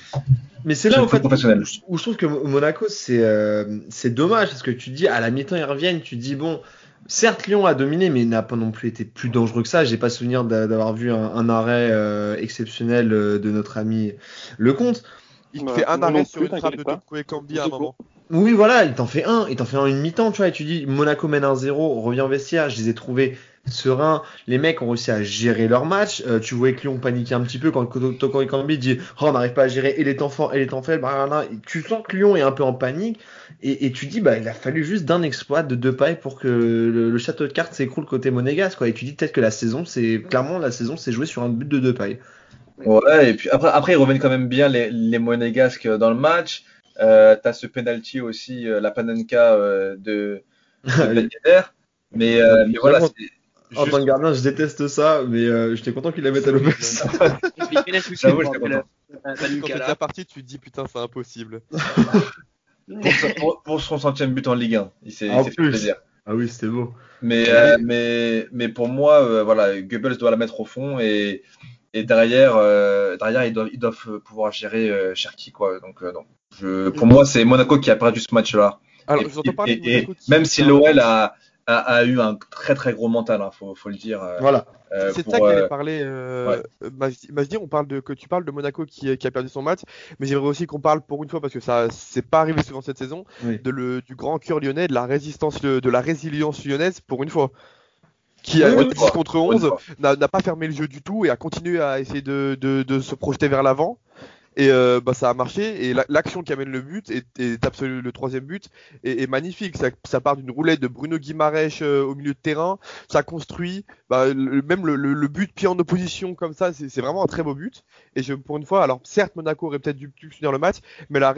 Mais c'est là en fait où je trouve que Monaco c'est euh, c'est dommage parce que tu dis à la mi-temps ils reviennent, tu dis bon certes Lyon a dominé mais n'a pas non plus été plus dangereux que ça. J'ai pas souvenir d'a- d'avoir vu un, un arrêt euh, exceptionnel euh, de notre ami Lecomte. Il Bah, fait un arrêt sur une frappe de. Toko Ekambi à un moment. Oui voilà, il t'en fait un, il t'en fait un une mi-temps tu vois et tu dis Monaco mène 1-0, revient au vestiaire, je les ai trouvés sereins. Les mecs ont réussi à gérer leur match. Euh, tu voyais que Lyon paniquait un petit peu quand Toko Ekambi dit oh, on n'arrive pas à gérer et les temps forts et les temps faibles. blablabla. Tu sens que Lyon est un peu en panique et, et tu dis bah il a fallu juste d'un exploit de deux pailles pour que le, le château de cartes s'écroule côté monégasque quoi. Et tu dis peut-être que la saison c'est clairement la saison s'est jouée sur un but de deux pailles. Ouais, et puis après, après ils reviennent quand même bien les, les Monégasques dans le match. Euh, T'as ce penalty aussi, euh, la panenka euh, de, de. Mais, mais voilà, c'est En juste- tant que gardien, je déteste ça, mais euh, j'étais content qu'il la mette à en J'avoue, la- la Quand t'es là. déjà parti, tu te dis putain, c'est impossible. pour, son- pour- pour son centième but en Ligue 1. Il s'est En fait plaisir. Ah oui, c'était beau. Mais, euh, mais, mais pour moi, euh, voilà, Goebbels doit la mettre au fond et, et derrière, euh, derrière ils, doivent, ils doivent pouvoir gérer euh, Cherki. Quoi. Donc, euh, non. Je, pour moi, c'est Monaco qui a perdu ce match-là. Alors, Et- Monaco même si l'OL a, a, a eu un très très gros mental, hein, faut, faut le dire. euh, Voilà. euh, C'est ça que j'allais euh, parler. Euh, Majdi, Majdi, on parle de que tu parles de Monaco qui, qui a perdu son match, mais j'aimerais aussi qu'on parle pour une fois parce que ça c'est pas arrivé souvent cette saison Oui. de le, du grand cœur lyonnais, de la résistance, de la résilience lyonnaise pour une fois, qui a Pour une 10 fois, contre pour une 11 fois. n'a n'a pas fermé le jeu du tout et a continué à essayer de, de, de se projeter vers l'avant. Et euh, bah, ça a marché. Et la- l'action qui amène le but est, est absolu, le troisième but est, est magnifique. Ça, ça part d'une roulette de Bruno Guimaraes euh, au milieu de terrain. Ça construit. Bah, le- même le, le- le but pied en opposition comme ça, c'est vraiment un très beau but. Et je, pour une fois, alors certes Monaco aurait peut-être dû dû finir le match, mais la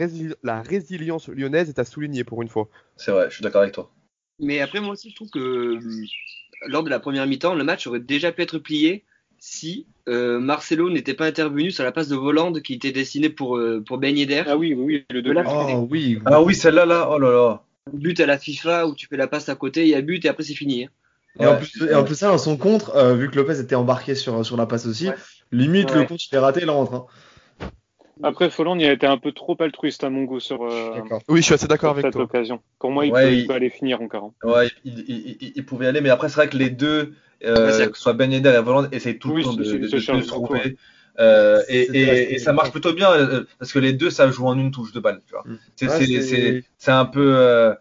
résilience lyonnaise est à souligner pour une fois. C'est vrai, je suis d'accord avec toi. Mais après, moi aussi, je trouve que euh, lors de la première mi-temps, le match aurait déjà pu être plié si euh, Marcelo n'était pas intervenu sur la passe de Volande qui était destinée pour, euh, pour Ben Yedder. Ah oui, oui, oui, le deux. Voilà. Oh oui. Ah oui, celle-là, là, oh là là. But à la FIFA où tu fais la passe à côté, il y a but et après c'est fini. hein. Et, en plus, et en plus, ça, dans son contre, euh, vu que Lopez était embarqué sur, sur la passe aussi, Ouais. limite le contre il est raté, il rentre. Hein. Après, Folland, il a été un peu trop altruiste à mon goût sur, euh, D'accord. Oui, je suis assez d'accord sur avec cette toi. occasion. Pour moi, il, Ouais, peut, il il- peut aller finir encore. hein. Ouais, il, il, il- il pouvait y aller, mais après, c'est vrai que les deux, euh, que ce soit Ben Yedder et Voland, essayent tout Oui, le temps de, se trouver. Euh, et, ça marche plutôt bien euh, parce que les deux savent jouer en une touche de balle. Tu vois. Mm. Ouais, c'est un peu euh,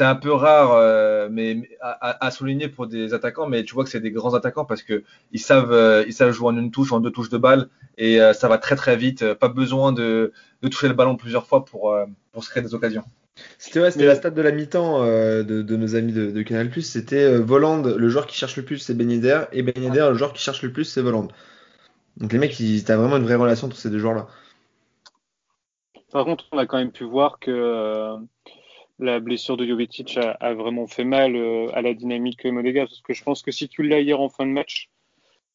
c'est un peu rare, euh, mais à, souligner pour des attaquants. Mais tu vois que c'est des grands attaquants parce que ils savent euh, ils savent jouer en une touche, en deux touches de balle et euh, ça va très très vite. Pas besoin de, de toucher le ballon plusieurs fois pour euh, pour se créer des occasions. C'était ouais, c'était Mais- la stat de la mi-temps euh, de, de nos amis de, de Canal+. C'était euh, Voland, le joueur qui cherche le plus, c'est Ben Yedder, et Ben Yedder, le joueur qui cherche le plus, c'est Voland. Donc les mecs, ils- t'as vraiment une vraie relation entre ces deux joueurs-là. Par contre, on a quand même pu voir que euh, la blessure de Jovetic a, a vraiment fait mal euh, à la dynamique monégasque. Parce que je pense que si tu l'as hier en fin de match,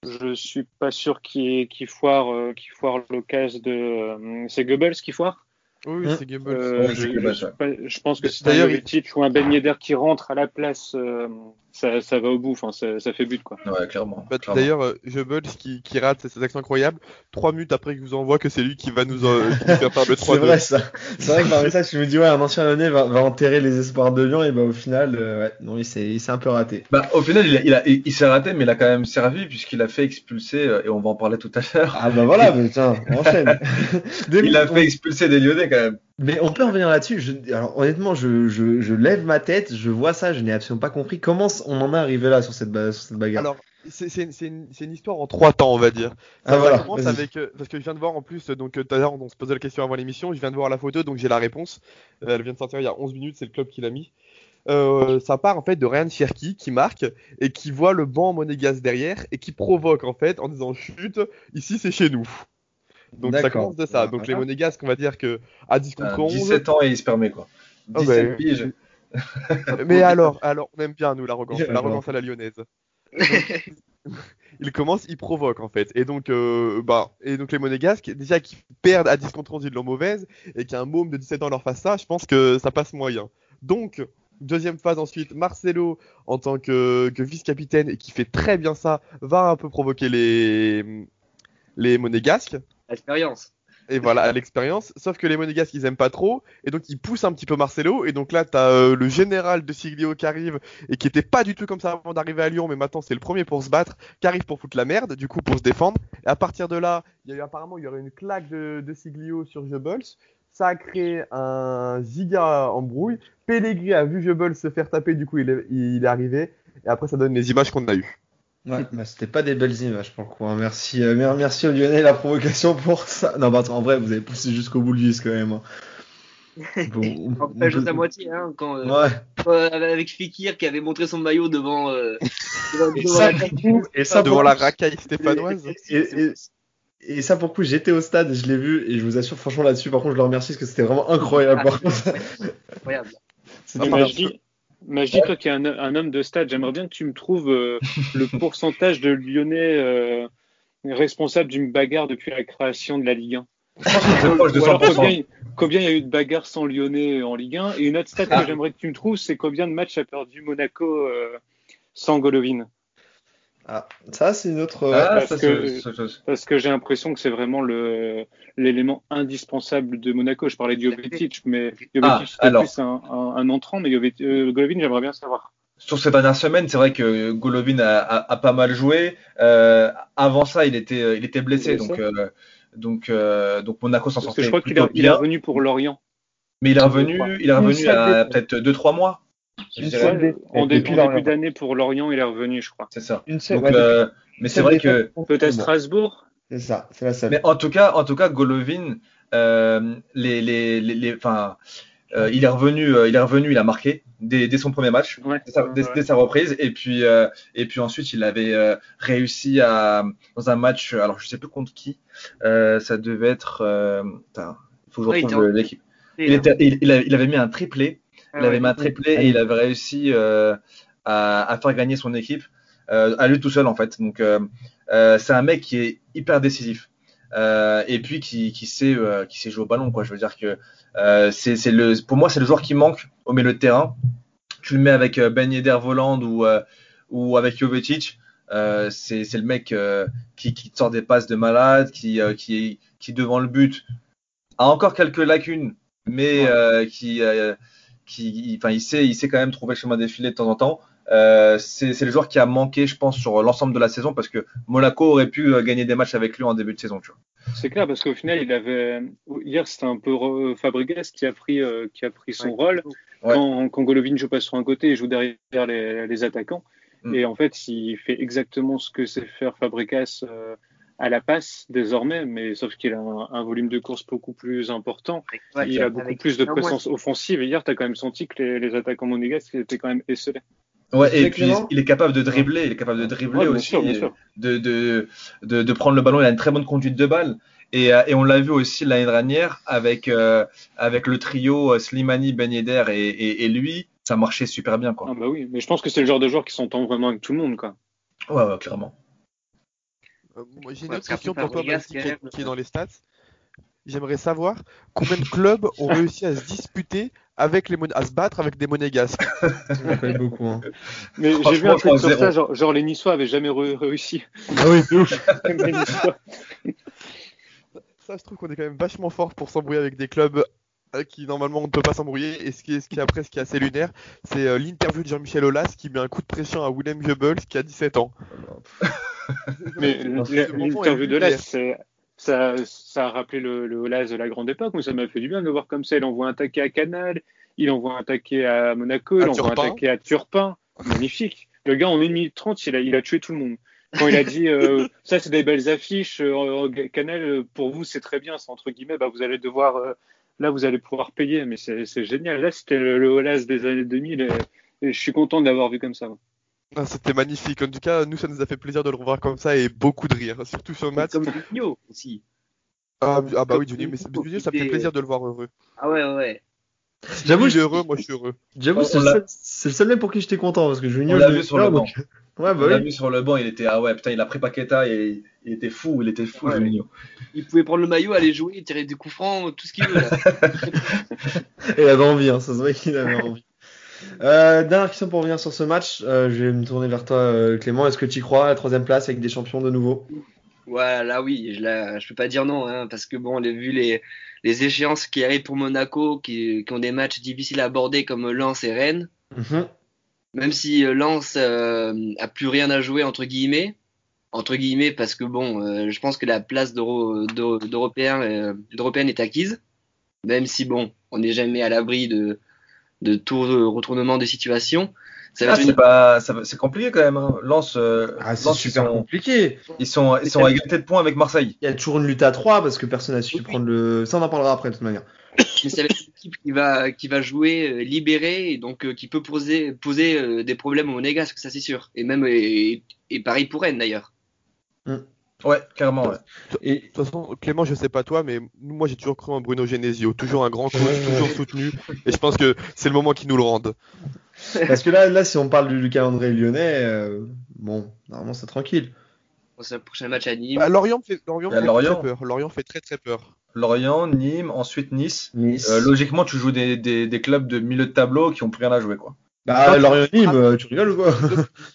je suis pas sûr qu'il foire, euh, qu'il foire l'occasion de. euh, c'est Goebbels qui foire? Oui, Hein? c'est Goebbels. Euh, c'est je, pense que D'ailleurs, il- Jovetic ou un Ben Yedder qui rentre à la place, euh, ça, ça va au bout. Enfin, ça, ça fait but quoi. Ouais, clairement. Bah, clairement. D'ailleurs, euh, Goebbels qui, qui rate cette action incroyable, trois minutes après qu'il vous envoie que c'est lui qui va nous, euh, qui nous faire faire le 3-2. C'est vrai ça. C'est vrai que par message, je me dis, ouais, un ancien Lyonnais va, va enterrer les espoirs de Lyon, et bah au final, euh, ouais, non, il s'est il s'est un peu raté. Bah, au final, il, a- il, a- il, il s'est raté, mais il a quand même servi puisqu'il a fait expulser, euh, et on va en parler tout à l'heure. Ah bah voilà, mais tiens, on enchaîne. Il a fait expulser des Lyonnais quand même. Mais on peut en revenir là-dessus. Je- Alors honnêtement, je, je, je lève ma tête, je vois ça, je n'ai absolument pas compris comment on en est arrivé là sur cette, ba- sur cette bagarre? Alors, c'est c'est une, c'est une- histoire en trois temps, on va dire. ah Ça voilà. commence avec euh, parce que je viens de voir en plus donc euh, tout à l'heure on se posait la question avant l'émission, je viens de voir la photo donc j'ai la réponse. Euh, elle vient de sortir il y a 11 minutes, c'est le club qui l'a mis. Euh, ça part en fait de Ryan Cherki qui marque et qui voit le banc monégasque derrière et qui provoque en fait en disant chute, ici c'est chez nous. Donc ça commence de ça. Donc les monégasques, on va dire que à 10 contre Euh, 11. 17 ans et il se permet quoi. Ah 17 bah, piges. Mais alors, alors on aime bien nous l'arrogance, l'arrogance à la lyonnaise. il commence, il provoque en fait. Et donc, euh, bah, et donc les monégasques, déjà qui perdent à 10 contre 11, ils l'ont mauvaise, et qu'un môme de 17 ans leur fasse ça, je pense que ça passe moyen. Donc, deuxième phase ensuite, Marcelo en tant que, que vice-capitaine et qui fait très bien ça, va un peu provoquer les, les monégasques. Expérience. Et voilà, à l'expérience. Sauf que les Monégasques, ils aiment pas trop. Et donc, ils poussent un petit peu Marcelo. Et donc là, t'as euh, le général de Siglio qui arrive. Et qui était pas du tout comme ça avant d'arriver à Lyon. Mais maintenant, c'est le premier pour se battre. Qui arrive pour foutre la merde. Du coup, pour se défendre. Et à partir de là, il y a eu apparemment, il y aurait une claque de, Siglio sur Goebbels. Ça a créé un giga embrouille. Pellegrini a vu Goebbels se faire taper. Du coup, il est arrivé. Et après, ça donne les images qu'on a eues. Ouais, bah, c'était pas des belles images pour le coup. hein. Merci, euh, mer- merci Lyonnais la provocation pour ça. Non, bah attends, en vrai, vous avez poussé jusqu'au bout le vice quand même. hein. Bon, on- fait juste à moitié, hein, quand, euh, Ouais. euh, avec Fekir qui avait montré son maillot devant, euh, devant, Et devant ça, la et ça, Devant la racaille stéphanoise. Et, et- et- et ça, pour le coup, j'étais au stade, je l'ai vu, et je vous assure, franchement, là-dessus, par contre, je le remercie parce que c'était vraiment incroyable. par contre. incroyable. C'était Majdi, toi qui es un, un homme de stade, j'aimerais bien que tu me trouves euh, le pourcentage de Lyonnais euh, responsables d'une bagarre depuis la création de la Ligue 1. C'est proche de Ou alors 100%. combien, combien il y a eu de bagarres sans Lyonnais en Ligue 1 Et une autre stat Ah. que j'aimerais que tu me trouves, c'est combien de matchs a perdu Monaco euh, sans Golovin? Ah, ça, c'est une autre. Ah, parce ça, que- c'est- c'est- c'est- Parce que j'ai l'impression que c'est vraiment le l'élément indispensable de Monaco. Je parlais de Jovetic, mais Jovetic Ah, c'était alors. plus un, un, un entrant, mais Jovetic- euh, Golovin, j'aimerais bien savoir. Sur ces dernières semaines, c'est vrai que Golovin a, a- a pas mal joué. Euh, avant ça, il était, il était blessé, donc, euh, donc, euh, donc Monaco s'en Parce que sortait je crois qu'il est, il est bien. revenu pour Lorient. Mais il est revenu, il est revenu à peut-être 2-3 mois. Une seule dé- En, début d'année pour Lorient, il est revenu, je crois. C'est ça. Une seule, Donc, ouais, euh, mais c'est vrai que, Peut-être Strasbourg. C'est ça, c'est la seule. mais en tout cas, en tout cas, Golovin, euh, les, les, les, les- enfin, euh, il est revenu, euh, il est revenu, il a marqué dès, dès son premier match. Ouais. dès sa, dès- Ouais. dès sa reprise et puis euh, et puis ensuite il avait euh, réussi à dans un match alors je sais plus contre qui euh, ça devait être euh, il faut que je retrouve l'équipe il, était, il, il, a- il avait mis un triplé il avait ouais. mis un triplé et il avait réussi euh, à, à faire gagner son équipe euh, à lui tout seul en fait. Donc euh, euh, c'est un mec qui est hyper décisif euh, et puis qui, qui sait euh, qui sait jouer au ballon quoi. Je veux dire que euh, c'est le pour moi c'est le joueur qui manque au milieu de terrain. Tu le mets avec Ben Yedder Voland ou euh, ou avec Jovetic euh, c'est le mec euh, qui, sort des passes de malade qui euh, qui qui devant le but a encore quelques lacunes mais euh, qui euh, qui enfin il sait il sait quand même trouver le chemin défilé de temps en temps euh, c'est c'est le joueur qui a manqué, je pense, sur l'ensemble de la saison parce que Monaco aurait pu euh, gagner des matchs avec lui en début de saison. C'est clair parce qu'au final, il avait hier c'était un peu re- Fabregas qui a pris euh, qui a pris son Ouais. rôle Ouais. quand, quand Golovin joue pas sur un côté et joue derrière les, les attaquants. Mm. Et en fait, il fait exactement ce que sait faire Fabregas euh, à la passe désormais, mais sauf qu'il a un, un volume de course beaucoup plus important. Ouais, il a beaucoup avec plus de présence offensive. Et hier, tu as quand même senti que les, les attaquants monégasques étaient quand même esselés. Ouais, et puis il est capable de dribbler, il est capable de dribbler Ouais, bien aussi, sûr, bien et sûr. De, de, de, de prendre le ballon. Il a une très bonne conduite de balle. Et, euh, et on l'a vu aussi l'année dernière avec, euh, avec le trio euh, Slimani, Ben Yedder et, et, et lui, ça marchait super bien. Quoi. Ah bah oui, mais je pense que c'est le genre de joueur qui s'entend vraiment avec tout le monde. Quoi. Ouais, ouais, clairement. Euh, moi, J'ai une autre question pour toi, Basti, qui, est- qui dans les stats. J'aimerais savoir combien de clubs ont réussi à se disputer avec les Mon- à se battre avec des monégasques. Beaucoup. Hein. Mais j'ai vu un truc sur ça, genre, genre les Niçois avaient jamais re- réussi. Ah oui, c'est ouf. Ça, je trouve qu'on est quand même vachement fort pour s'embrouiller avec des clubs qui normalement on ne peut pas s'embrouiller. Et ce qui est, ce qui est après, ce qui est assez lunaire, c'est euh, l'interview de Jean-Michel Aulas qui met un coup de pression à Willem Goebbels qui a 17 ans. Mais l'interview de lunaire. Las, c'est- ça, ça a rappelé le, le de la grande époque, mais ça m'a fait du bien de le voir comme ça. Il envoie un taquet à Canal, il envoie un taquet à Monaco, il envoie un Turpin. taquet à Turpin. Magnifique. Le gars, en 1 minute 30, il a, il a tué tout le monde. Quand il a dit euh, ça, c'est des belles affiches, euh, Canal, euh, pour vous, c'est très bien, c'est entre guillemets, bah, vous allez devoir, euh, là, vous allez pouvoir payer, mais c'est génial. Là, c'était le, le Olas des années 2000 et, et je suis content de l'avoir vu comme ça. Ah, C'était magnifique. En tout cas, nous, ça nous a fait plaisir de le revoir comme ça et beaucoup de rire, surtout sur le match. Comme Juninho aussi. Ah, ah bah oui, Juninho, mais Juninho, ça me fait plaisir de le voir heureux. Ah ouais, ouais, ouais. J'avoue, je- heureux, moi je suis heureux. J'avoue, c'est le, seul- mec pour qui j'étais content parce que l'a je vu sur le peur, banc. Ouais, bah On l'a oui. vu sur le banc, il était ah ouais putain, il a pris Paqueta et il était fou, il était fou, Ouais. Juninho. Il pouvait prendre le maillot, aller jouer, tirer des coups francs, tout ce qu'il veut. Là. Il avait envie, hein, ça se voit qu'il avait envie. Euh, dernière question pour revenir sur ce match. Euh, je vais me tourner vers toi, euh, Clément. Est-ce que tu y crois à la troisième place avec des champions de nouveau? Ouais, là oui, je, la, je peux pas dire non, hein, parce que bon, on a vu les, les échéances qui arrivent pour Monaco, qui, qui ont des matchs difficiles à aborder comme Lens et Rennes. Mhm. Même si euh, Lens euh, a plus rien à jouer entre guillemets, entre guillemets, parce que bon, euh, je pense que la place d'Euro- d'Euro- d'Européen d'Européenne est acquise, même si bon, on n'est jamais à l'abri de de tout retournement de situation. Ça va Ah, être c'est une- pas, ça va- c'est compliqué quand même. Hein. Lens, euh, Ah, c'est super ils sont, compliqué. ils sont, ils sont à égalité de points avec Marseille. Il y a toujours une lutte à trois parce que personne n'a su Oui. prendre le. Ça, on en parlera après de toute manière. mais c'est avec une équipe qui va qui va jouer euh, libérée et donc euh, qui peut poser poser euh, des problèmes aux Monégasques, ça c'est sûr. Et même et, et pareil pour Rennes d'ailleurs. Ouais, clairement. Ouais. Et De toute façon, Clément, je sais pas toi, mais moi j'ai toujours cru en Bruno Genesio, toujours un grand coach, Ouais. toujours soutenu, et je pense que c'est le moment qu'il nous le rende. parce que là, là, si on parle du, du calendrier lyonnais, euh, bon, normalement c'est tranquille. Pour ce prochain match à Nîmes. Bah, Lorient fait, Lorient Bah, fait Lorient. très peur. Lorient fait très très peur. Lorient, Nîmes, ensuite Nice. Nice. Euh, logiquement, tu joues des, des, des clubs de milieu de tableau qui ont plus rien à jouer, quoi. Bah, Lorient Nîmes, euh, tu rigoles ou quoi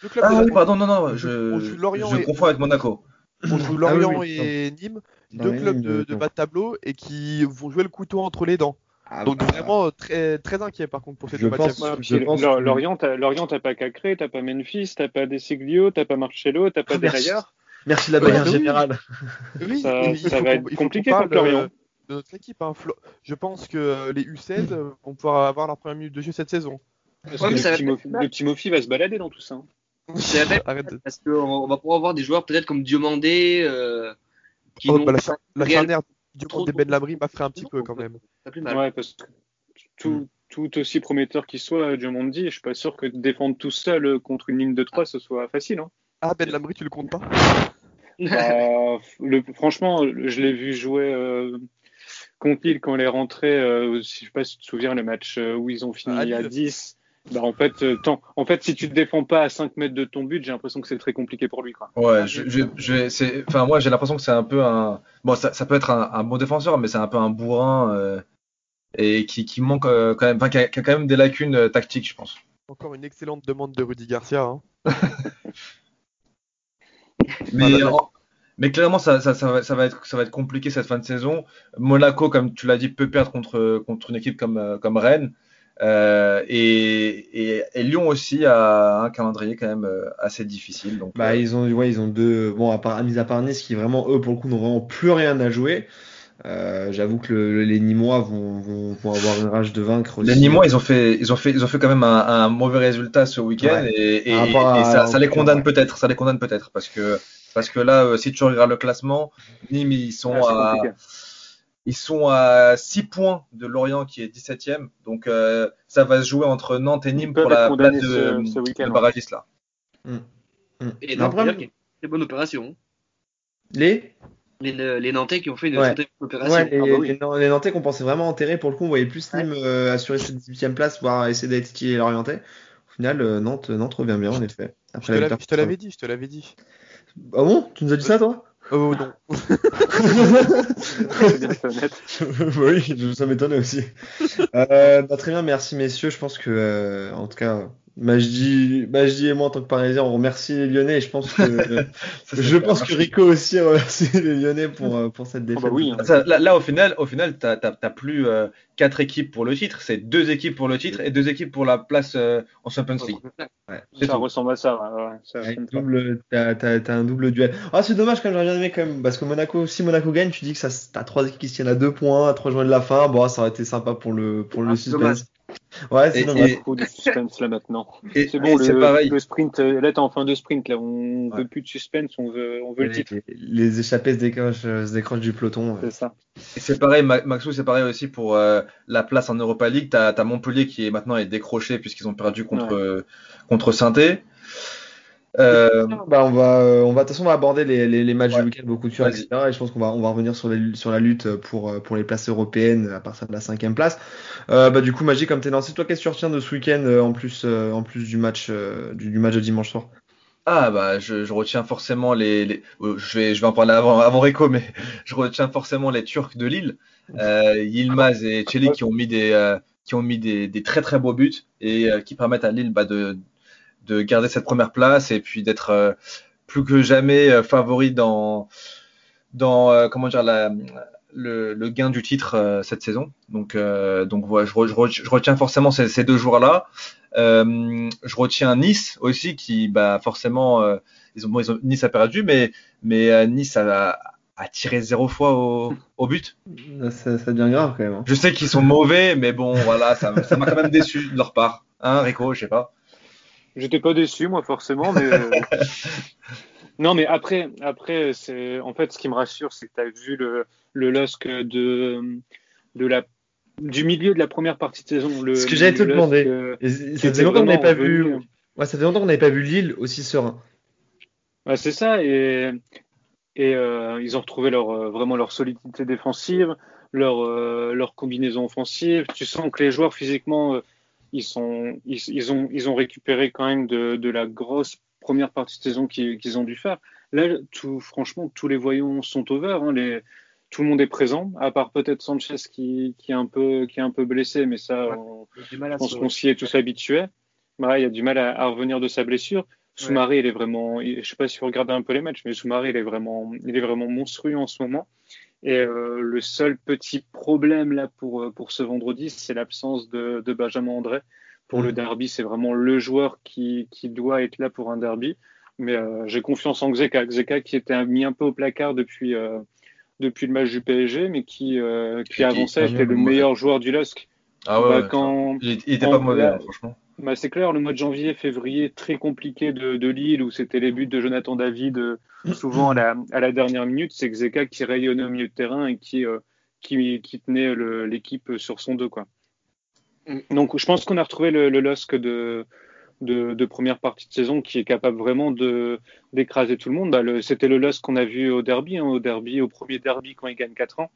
deux clubs Ah de- oui, pardon, non, non, je, On joue Lorient je et- confonds avec Monaco. On joue Ah oui, Lorient oui, et Nîmes, deux clubs de, de bas de tableau et qui vont jouer le couteau entre les dents. Ah, Donc bah, vraiment très très inquiet par contre pour Lor- que- Lorient, t'as Lorient, t'as pas Cacré, t'as pas Memphis, t'as pas Desiglio, t'as pas Marcello, t'as pas Ah, merci. Denayer. Merci la bagarre oui. générale. Oui, Ça- il va être compliqué contre Lorient. euh, de notre équipe. hein. Flo- Je pense que euh, les U16 euh, vont pouvoir avoir leur première minute de jeu cette saison. Parce Ouais, que mais ça le, va Timo- être mal. le va se balader dans tout ça. hein. C'est parce qu'on on va pouvoir avoir des joueurs peut-être comme Diomandé euh, qui Oh, n'ont bah, la, char- la charnière trop- Ben Labri m'a fait un petit peu quand même. pas plus mal. Ouais, parce que tout, tout aussi prometteur qu'il soit, Diomandi, je suis pas sûr que défendre tout seul euh, contre une ligne de 3 ce soit facile. Hein. Ah Ben Labri tu le comptes pas? Bah, le, franchement, je l'ai vu jouer euh, contre Lille quand elle est rentrée. Euh, si, je sais pas si tu te souviens, le match euh, où ils ont fini À à, Lille. 10. Bah, en, fait, euh, tant- en fait, si tu te défends pas à 5 mètres de ton but, j'ai l'impression que c'est très compliqué pour lui. Quoi. Ouais, je, je, je- c'est, enfin, moi, j'ai l'impression que c'est un peu un, bon, ça, ça peut être un, un bon défenseur, mais c'est un peu un bourrin, euh, et qui, qui manque euh, quand même, enfin, qui a, qui a quand même des lacunes euh, tactiques, je pense. Encore une excellente demande de Rudy Garcia. hein. Mais, Voilà. en- mais clairement, ça, ça, ça, va, ça, va être, ça va être compliqué cette fin de saison. Monaco, comme tu l'as dit, peut perdre contre, contre une équipe comme, comme Rennes. Euh, et, et, et Lyon aussi a un calendrier quand même euh, assez difficile. Donc, Bah, euh, ils ont, ouais, ils ont deux. Bon, à part, mis à part Nice, qui vraiment, eux, pour le coup, n'ont vraiment plus rien à jouer. Euh, J'avoue que le- les Nîmois vont, vont, vont avoir une rage de vaincre aussi. Les Nîmois, ils ont fait, ils ont fait, ils ont fait quand même un, un mauvais résultat ce week-end Ouais. et, et, à- ça, ça les condamne peut-être, ça les condamne peut-être parce que, parce que là, euh, si tu regardes le classement, Nîmes, ils sont Ah, à, compliqué. Ils sont à 6 points de Lorient qui est 17e, donc euh, ça va se jouer entre Nantes et Nîmes pour la place de, ce- ce week-end, de barragiste là. Mm. Et Non, Nantes, après, d'ailleurs, qui est une très bonne opération. Les, Les, les Nantais qui ont fait une Ouais. très bonne opération. ouais, les, Ah bah oui. les, les Nantais qu'on pensait vraiment enterrés, pour le coup, on voyait plus Nîmes euh, assurer cette 18e place, voire essayer d'être et l'orienter. Au final, euh, Nantes, Nantes revient bien, en effet. Je Après je te l'avais dit, je te l'avais dit. Ah bon? Tu nous as dit ça, toi? Oh non. Honnête. oui, je- ça m'étonnait aussi. Euh, bah, très bien, merci messieurs. Je pense que, euh, en tout cas, Majdi, Majdi et moi, en tant que Parisiens, on remercie les Lyonnais. Et je pense que, je pense que Rico aussi remercie les Lyonnais pour, euh, pour cette défaite. bah oui, hein. Ça, là, là, au final, au final, t'as plus euh, quatre équipes pour le titre, c'est deux équipes pour le titre et deux équipes pour la place euh, en Champions League. Ça tout. ressemble à ça. ouais, ça double, t'as, t'as- t'as un double duel. Ah, c'est dommage quand même, j'aurais bien aimé quand même, parce que Monaco, si Monaco gagne, tu dis que ça, t'as trois équipes qui se tiennent à deux points, à trois joints de la fin. Bon, ça aurait été sympa pour le, pour le Ah, c'est dommage. suspense. Ouais, c'est Et- dommage. et- Trop de suspense là maintenant. Et, C'est et bon, c'est le, pareil. le sprint, euh, là t'es en fin de sprint, là on Ouais. veut plus de suspense, on veut, on veut le Les, titre. les échappés se décrochent, se décrochent du peloton. C'est ça. Et c'est pareil, Ma- Maxou, c'est pareil aussi pour euh, la place en Europa League. T'as as Montpellier qui est maintenant est décroché puisqu'ils ont perdu contre euh, contre Sainté. Euh, Bah, on va, euh, on va, de toute façon, on va aborder les, les, les matchs Ouais. du week-end beaucoup de Vas-y. etc. Et je pense qu'on va, on va revenir sur, les, sur la lutte pour, euh, pour les places européennes à partir de la cinquième place. Euh, bah, du coup, Magie, comme t'es lancé, toi, qu'est-ce que tu retiens de ce week-end en plus, en plus du match, du, du match de dimanche soir? ah bah je, je retiens forcément les, les- je vais je vais en parler avant avant Rico mais je retiens forcément les Turcs de Lille, euh, Yilmaz et Çelik qui ont mis des euh, qui ont mis des, des très très beaux buts et euh, qui permettent à Lille bah, de de garder cette première place et puis d'être euh, plus que jamais euh, favori dans dans euh, comment dire la le, le gain du titre euh, cette saison. Donc, euh, donc voilà, je, re- je, re- je retiens forcément ces, ces deux joueurs-là. Euh, je retiens Nice aussi, qui bah, forcément, euh, ils ont, bon, ils ont, Nice a perdu, mais, mais euh, Nice a, a tiré zéro fois au, au but. Ça, ça devient grave quand même. hein. Je sais qu'ils sont mauvais, mais bon, voilà, ça ça m'a quand même déçu de leur part. Hein, Rico, je sais pas. J'étais pas déçu, moi, forcément, mais. euh, non, mais après, après c'est en fait ce qui me rassure, c'est que tu as vu le, le LOSC de, de la, du milieu de la première partie de saison. Le, Ce que j'allais te le demander. LOSC, euh, ça faisait longtemps qu'on n'avait pas vu, ouais, ça fait longtemps qu'on n'avait pas vu Lille aussi serein. Ouais, c'est ça, et, et euh, ils ont retrouvé leur, euh, vraiment leur solidité défensive, leur, euh, leur combinaison offensive. Tu sens que les joueurs physiquement, ils, sont, ils, ils ont, ils ont récupéré quand même de, de la grosse première partie de saison qu'ils ont dû faire. Là, tout, franchement, tous les voyants sont over. Hein, les, tout le monde est présent, à part peut-être Sanchez qui, qui, est un peu, qui est un peu blessé, mais ça, on, je pense se- qu'on s'y est tous habitués. Ouais, il a du mal à, à revenir de sa blessure. Soumaré, il est vraiment, je sais pas si vous regardez un peu les matchs, mais Soumaré, il est vraiment, il est vraiment monstrueux en ce moment. Et euh, le seul petit problème là pour euh, pour ce vendredi, c'est l'absence de, de Benjamin André pour le derby. C'est vraiment le joueur qui qui doit être là pour un derby. Mais euh, j'ai confiance en Xeka, Xeka qui était mis un peu au placard depuis euh, depuis le match du PSG, mais qui qui avançait, était le meilleur joueur du LOSC. Ah ouais, Bah, ouais, quand il, il était pas mauvais, là- hein, franchement. Bah, c'est clair, le mois de janvier, février, très compliqué de, de Lille, où c'était les buts de Jonathan David, euh, souvent à la, à la dernière minute. C'est Xeka qui rayonnait au milieu de terrain et qui, euh, qui, qui tenait l'équipe sur son dos. Quoi. Mm. Donc je pense qu'on a retrouvé le, le LOSC de, de, de première partie de saison qui est capable vraiment d'écraser tout le monde. Bah, c'était le LOSC qu'on a vu au derby, hein, au derby, au premier derby quand il gagne 4 ans.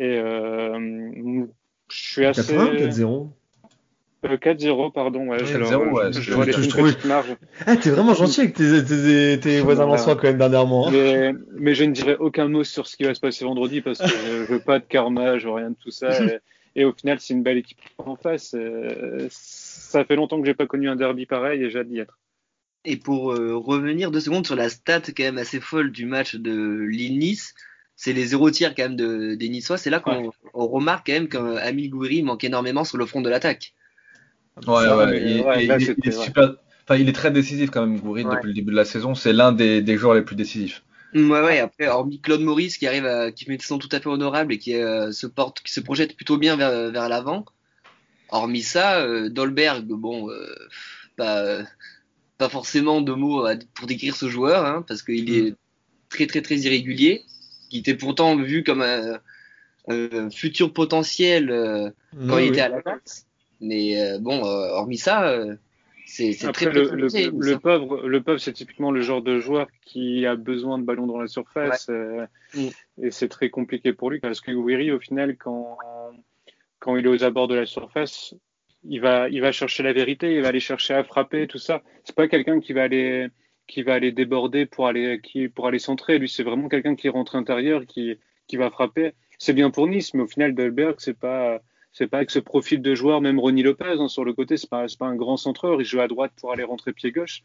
Et euh, je suis assez... 80, 4-0. Euh, 4-0, pardon. Ouais, 4-0, alors, ouais, je, je- vois je- je trouvais- marge. Ah, t'es vraiment gentil avec tes, tes, tes voisins lensois quand même dernièrement. hein. Mais, mais je ne dirai aucun mot sur ce qui va se passer vendredi parce que je veux pas de karma, je veux rien de tout ça. Et, et au final, c'est une belle équipe en face. Euh, ça fait longtemps que j'ai pas connu un derby pareil et j'ai hâte d'y être. Et pour euh, revenir deux secondes sur la stat quand même assez folle du match de Lille-Nice, c'est les zéro tirs quand même de, des Niçois. C'est là qu'on on remarque quand même qu'Amil Gouiri manque énormément sur le front de l'attaque. Ouais, Ça, ouais, mais, il, il- il- il est ouais. super. Enfin, il est très décisif quand même, Goury, Ouais. depuis le début de la saison. C'est l'un des, des joueurs les plus décisifs. Ouais, ouais, après, hormis Claude Maurice qui arrive à, qui fait une saison tout à fait honorable et qui euh, se porte, qui se projette plutôt bien vers, vers l'avant. Hormis ça, euh, Dolberg, bon, euh, pas, pas forcément de mots à- pour décrire ce joueur, hein, parce qu'il est très, très, très irrégulier, qui était pourtant vu comme un, un futur potentiel quand Oui, il oui. était à la base. Mais euh, bon, euh, hormis ça, euh, c'est très, le, le, compliqué, le pauvre, le pauvre, c'est typiquement le genre de joueur qui a besoin de ballons dans la surface. Mm. Et c'est très compliqué pour lui parce que Weary, au final, quand, quand il est aux abords de la surface, il va, il va chercher la vérité, il va aller chercher à frapper, tout ça. C'est pas quelqu'un qui va aller, qui va aller déborder pour aller, qui, pour aller centrer. Lui, c'est vraiment quelqu'un qui rentre intérieur, qui, qui va frapper. C'est bien pour Nice, mais au final, Dolberg, c'est pas, c'est pas avec ce profil de joueur, même Ronnie Lopez hein, sur le côté, c'est pas, pas un grand centreur. Il joue à droite pour aller rentrer pied gauche.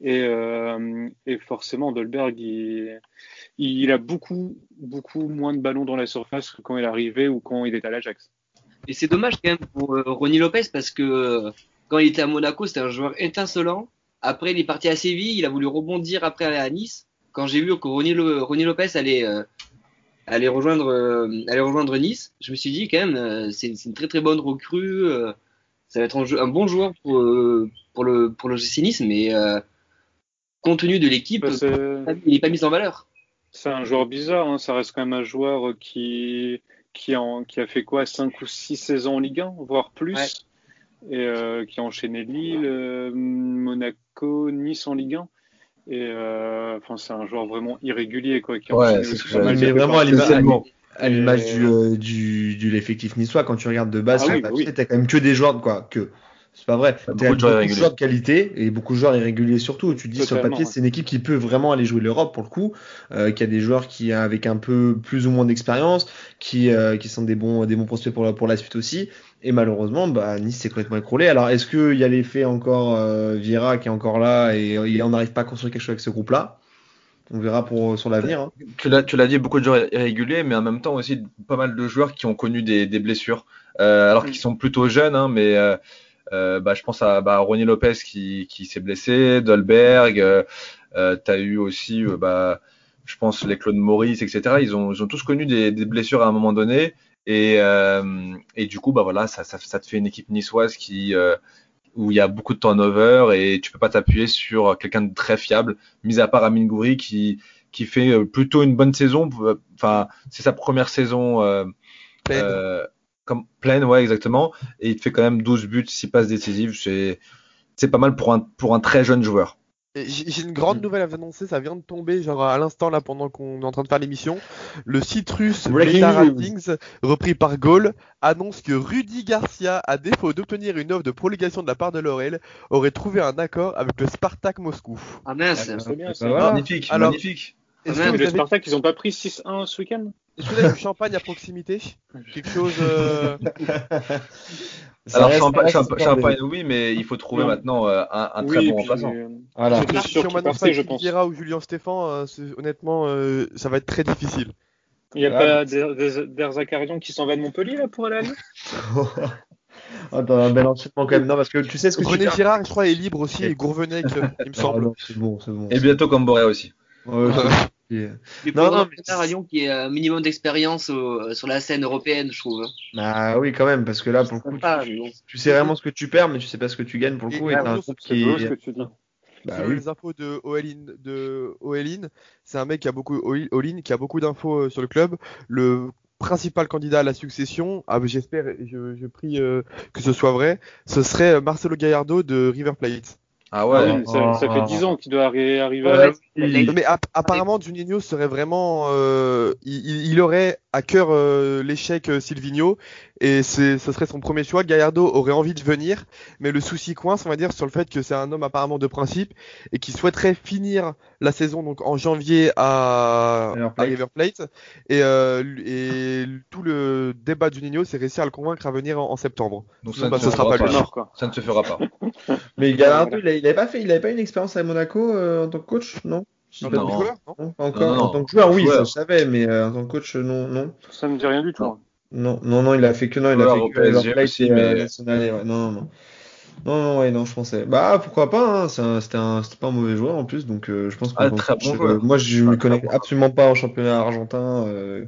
Et, euh, forcément, Dolberg, il, a beaucoup, beaucoup moins de ballons dans la surface que quand il arrivé ou quand il est à l'Ajax. Et c'est dommage quand même pour euh, Ronnie Lopez parce que euh, quand il était à Monaco, c'était un joueur étincelant. Après, il est parti à Séville, il a voulu rebondir après à Nice. Quand j'ai vu que Ronnie, Ronnie Lopez allait, allait, rejoindre, euh, allait rejoindre Nice, je me suis dit quand même, euh, c'est une très très bonne recrue. euh, ça va être un, jeu- un bon joueur pour, pour le pour le GC Nice, mais compte tenu de l'équipe, Bah, il n'est pas mis en valeur. C'est un joueur bizarre, hein. ça reste quand même un joueur qui, qui, en, qui a fait quoi, 5 ou 6 saisons en Ligue 1, voire plus, Ouais. et euh, qui a enchaîné Lille, euh, Monaco, Nice en Ligue 1. Et euh, enfin, c'est un joueur vraiment irrégulier, quoi. Qui a Ouais, c'est de vraiment. À l'image Et- du, euh, du, du l'effectif niçois, quand tu regardes de base Ah sur oui, le papier, oui. t'as quand même que des joueurs, quoi, que. C'est pas vrai. T'as beaucoup de joueurs beaucoup de joueurs de qualité et beaucoup de joueurs irréguliers surtout. Tu dis sur le papier, ouais. c'est une équipe qui peut vraiment aller jouer l'Europe pour le coup, euh, qui a des joueurs qui avec un peu plus ou moins d'expérience, qui euh, qui sont des bons des bons prospects pour la pour la suite aussi. Et malheureusement, bah Nice s'est complètement écroulé. Alors est-ce qu'il y a l'effet encore euh, Vieira qui est encore là et, et on n'arrive pas à construire quelque chose avec ce groupe-là? On verra pour sur l'avenir. Hein. Tu l'as, tu dit, beaucoup de joueurs irréguliers, mais en même temps aussi pas mal de joueurs qui ont connu des, des blessures, euh, alors Mm. qu'ils sont plutôt jeunes, hein, mais euh, euh, bah, je pense à bah, Ronnie Lopez qui, qui s'est blessé, Dolberg, euh, euh, t'as eu aussi, euh, bah, je pense les Claude Maurice, etc. Ils ont, ils ont tous connu des, des blessures à un moment donné, et, euh, et du coup, bah voilà, ça, ça, ça te fait une équipe niçoise qui euh, où il y a beaucoup de turnover et tu peux pas t'appuyer sur quelqu'un de très fiable, mis à part Amin Gouiri qui qui fait euh, plutôt une bonne saison. Enfin, c'est sa première saison euh, Pleine. euh, comme pleine, ouais, exactement. Et il te fait quand même 12 buts, 6 passes décisives. C'est c'est pas mal pour un pour un très jeune joueur. J'ai une grande nouvelle à vous annoncer, ça vient de tomber genre à l'instant là pendant qu'on est en train de faire l'émission. Le site russe Breaking Beta news. Ratings, repris par Gaulle, annonce que Rudy Garcia, à défaut d'obtenir une offre de prolongation de la part de Laurel, aurait trouvé un accord avec le Spartak Moscou. Ah mince. C'est bien, Bah voilà. Magnifique, Alors- magnifique. Est-ce Ah, que, mais vous Le avez- Spartak, ils ont pas pris 6-1 ce week-end est-ce que vous avez du champagne à proximité Quelque chose. euh, Alors reste- Champa- ça reste Champa- encore Champagne, oui, mais il faut trouver Non. maintenant euh, un, un très Oui, bon puis, remplaçant. euh, Voilà. Si on m'annonce pas je pense. Vieira ou Julien Stéphan, euh, honnêtement, euh, ça va être très difficile. Il n'y a Ah, pas Der Zakarian qui s'en va de Montpellier là pour aller à Lyon un bel enchaînement quand même. Non, parce que tu sais ce que tu René perds. Girard, je crois, est libre aussi, et Gourvenec, il me Ah, semble. non, c'est bon, c'est bon. Et bientôt Camboré aussi. Ouais, Non, non, non, mais- à Lyon qui a un minimum d'expérience au- sur la scène européenne, je trouve. hein. Bah oui, quand même, parce que là, pour le coup, Sympa, tu, mais bon. tu sais vraiment ce que tu perds, mais tu sais pas ce que tu gagnes pour le coup. et Et t'as un groupe qui beau ce que tu dis. Bah oui. les infos de Oelin, de Oelin, c'est un mec qui a beaucoup Olin qui a beaucoup d'infos euh, sur le club. Le principal candidat à la succession, ah, j'espère, et je, je prie euh, que ce soit vrai, ce serait euh, Marcelo Gallardo de River Plate. Ah Ah ouais. oui, ça, ça fait 10 ans qu'il doit arri- arriver Ouais, à oui. Mais app- apparemment, Juninho serait vraiment, euh, il, aurait à cœur euh, l'échec euh, Silvino et ce serait son premier choix. Gallardo aurait envie de venir, mais le souci coince, on va dire, sur le fait que c'est un homme apparemment de principe et qui souhaiterait finir la saison donc en janvier à, River à Plate. River Plate et, euh, et tout le débat de Juninho, c'est réussir à le convaincre à venir en, en septembre. Donc Sinon, ça, bah, ne se sera pas pas. lui. nord quoi. Ça ne se fera pas. Mais Gallardo, il, a- il avait pas fait, il avait pas une expérience à Monaco euh, en tant que coach, non? Non, non. Joueur, non? Encore. Non, non. En tant que joueur, oui, Joueur. ça je savais, mais euh, en tant que coach, euh, non, non, Ça me dit rien du tout. Non. hein. non, non, il a fait que non, il a fait que Plate aussi, euh, mais- Nacional, ouais, non, non, non. Non, ouais, non, je pensais. Bah, pourquoi pas, hein, c'était pas un mauvais joueur en plus, donc euh, je pense qu'on Ah, très bon je- joueur. Moi, je Ah, me très connais bon. absolument pas en championnat argentin. euh,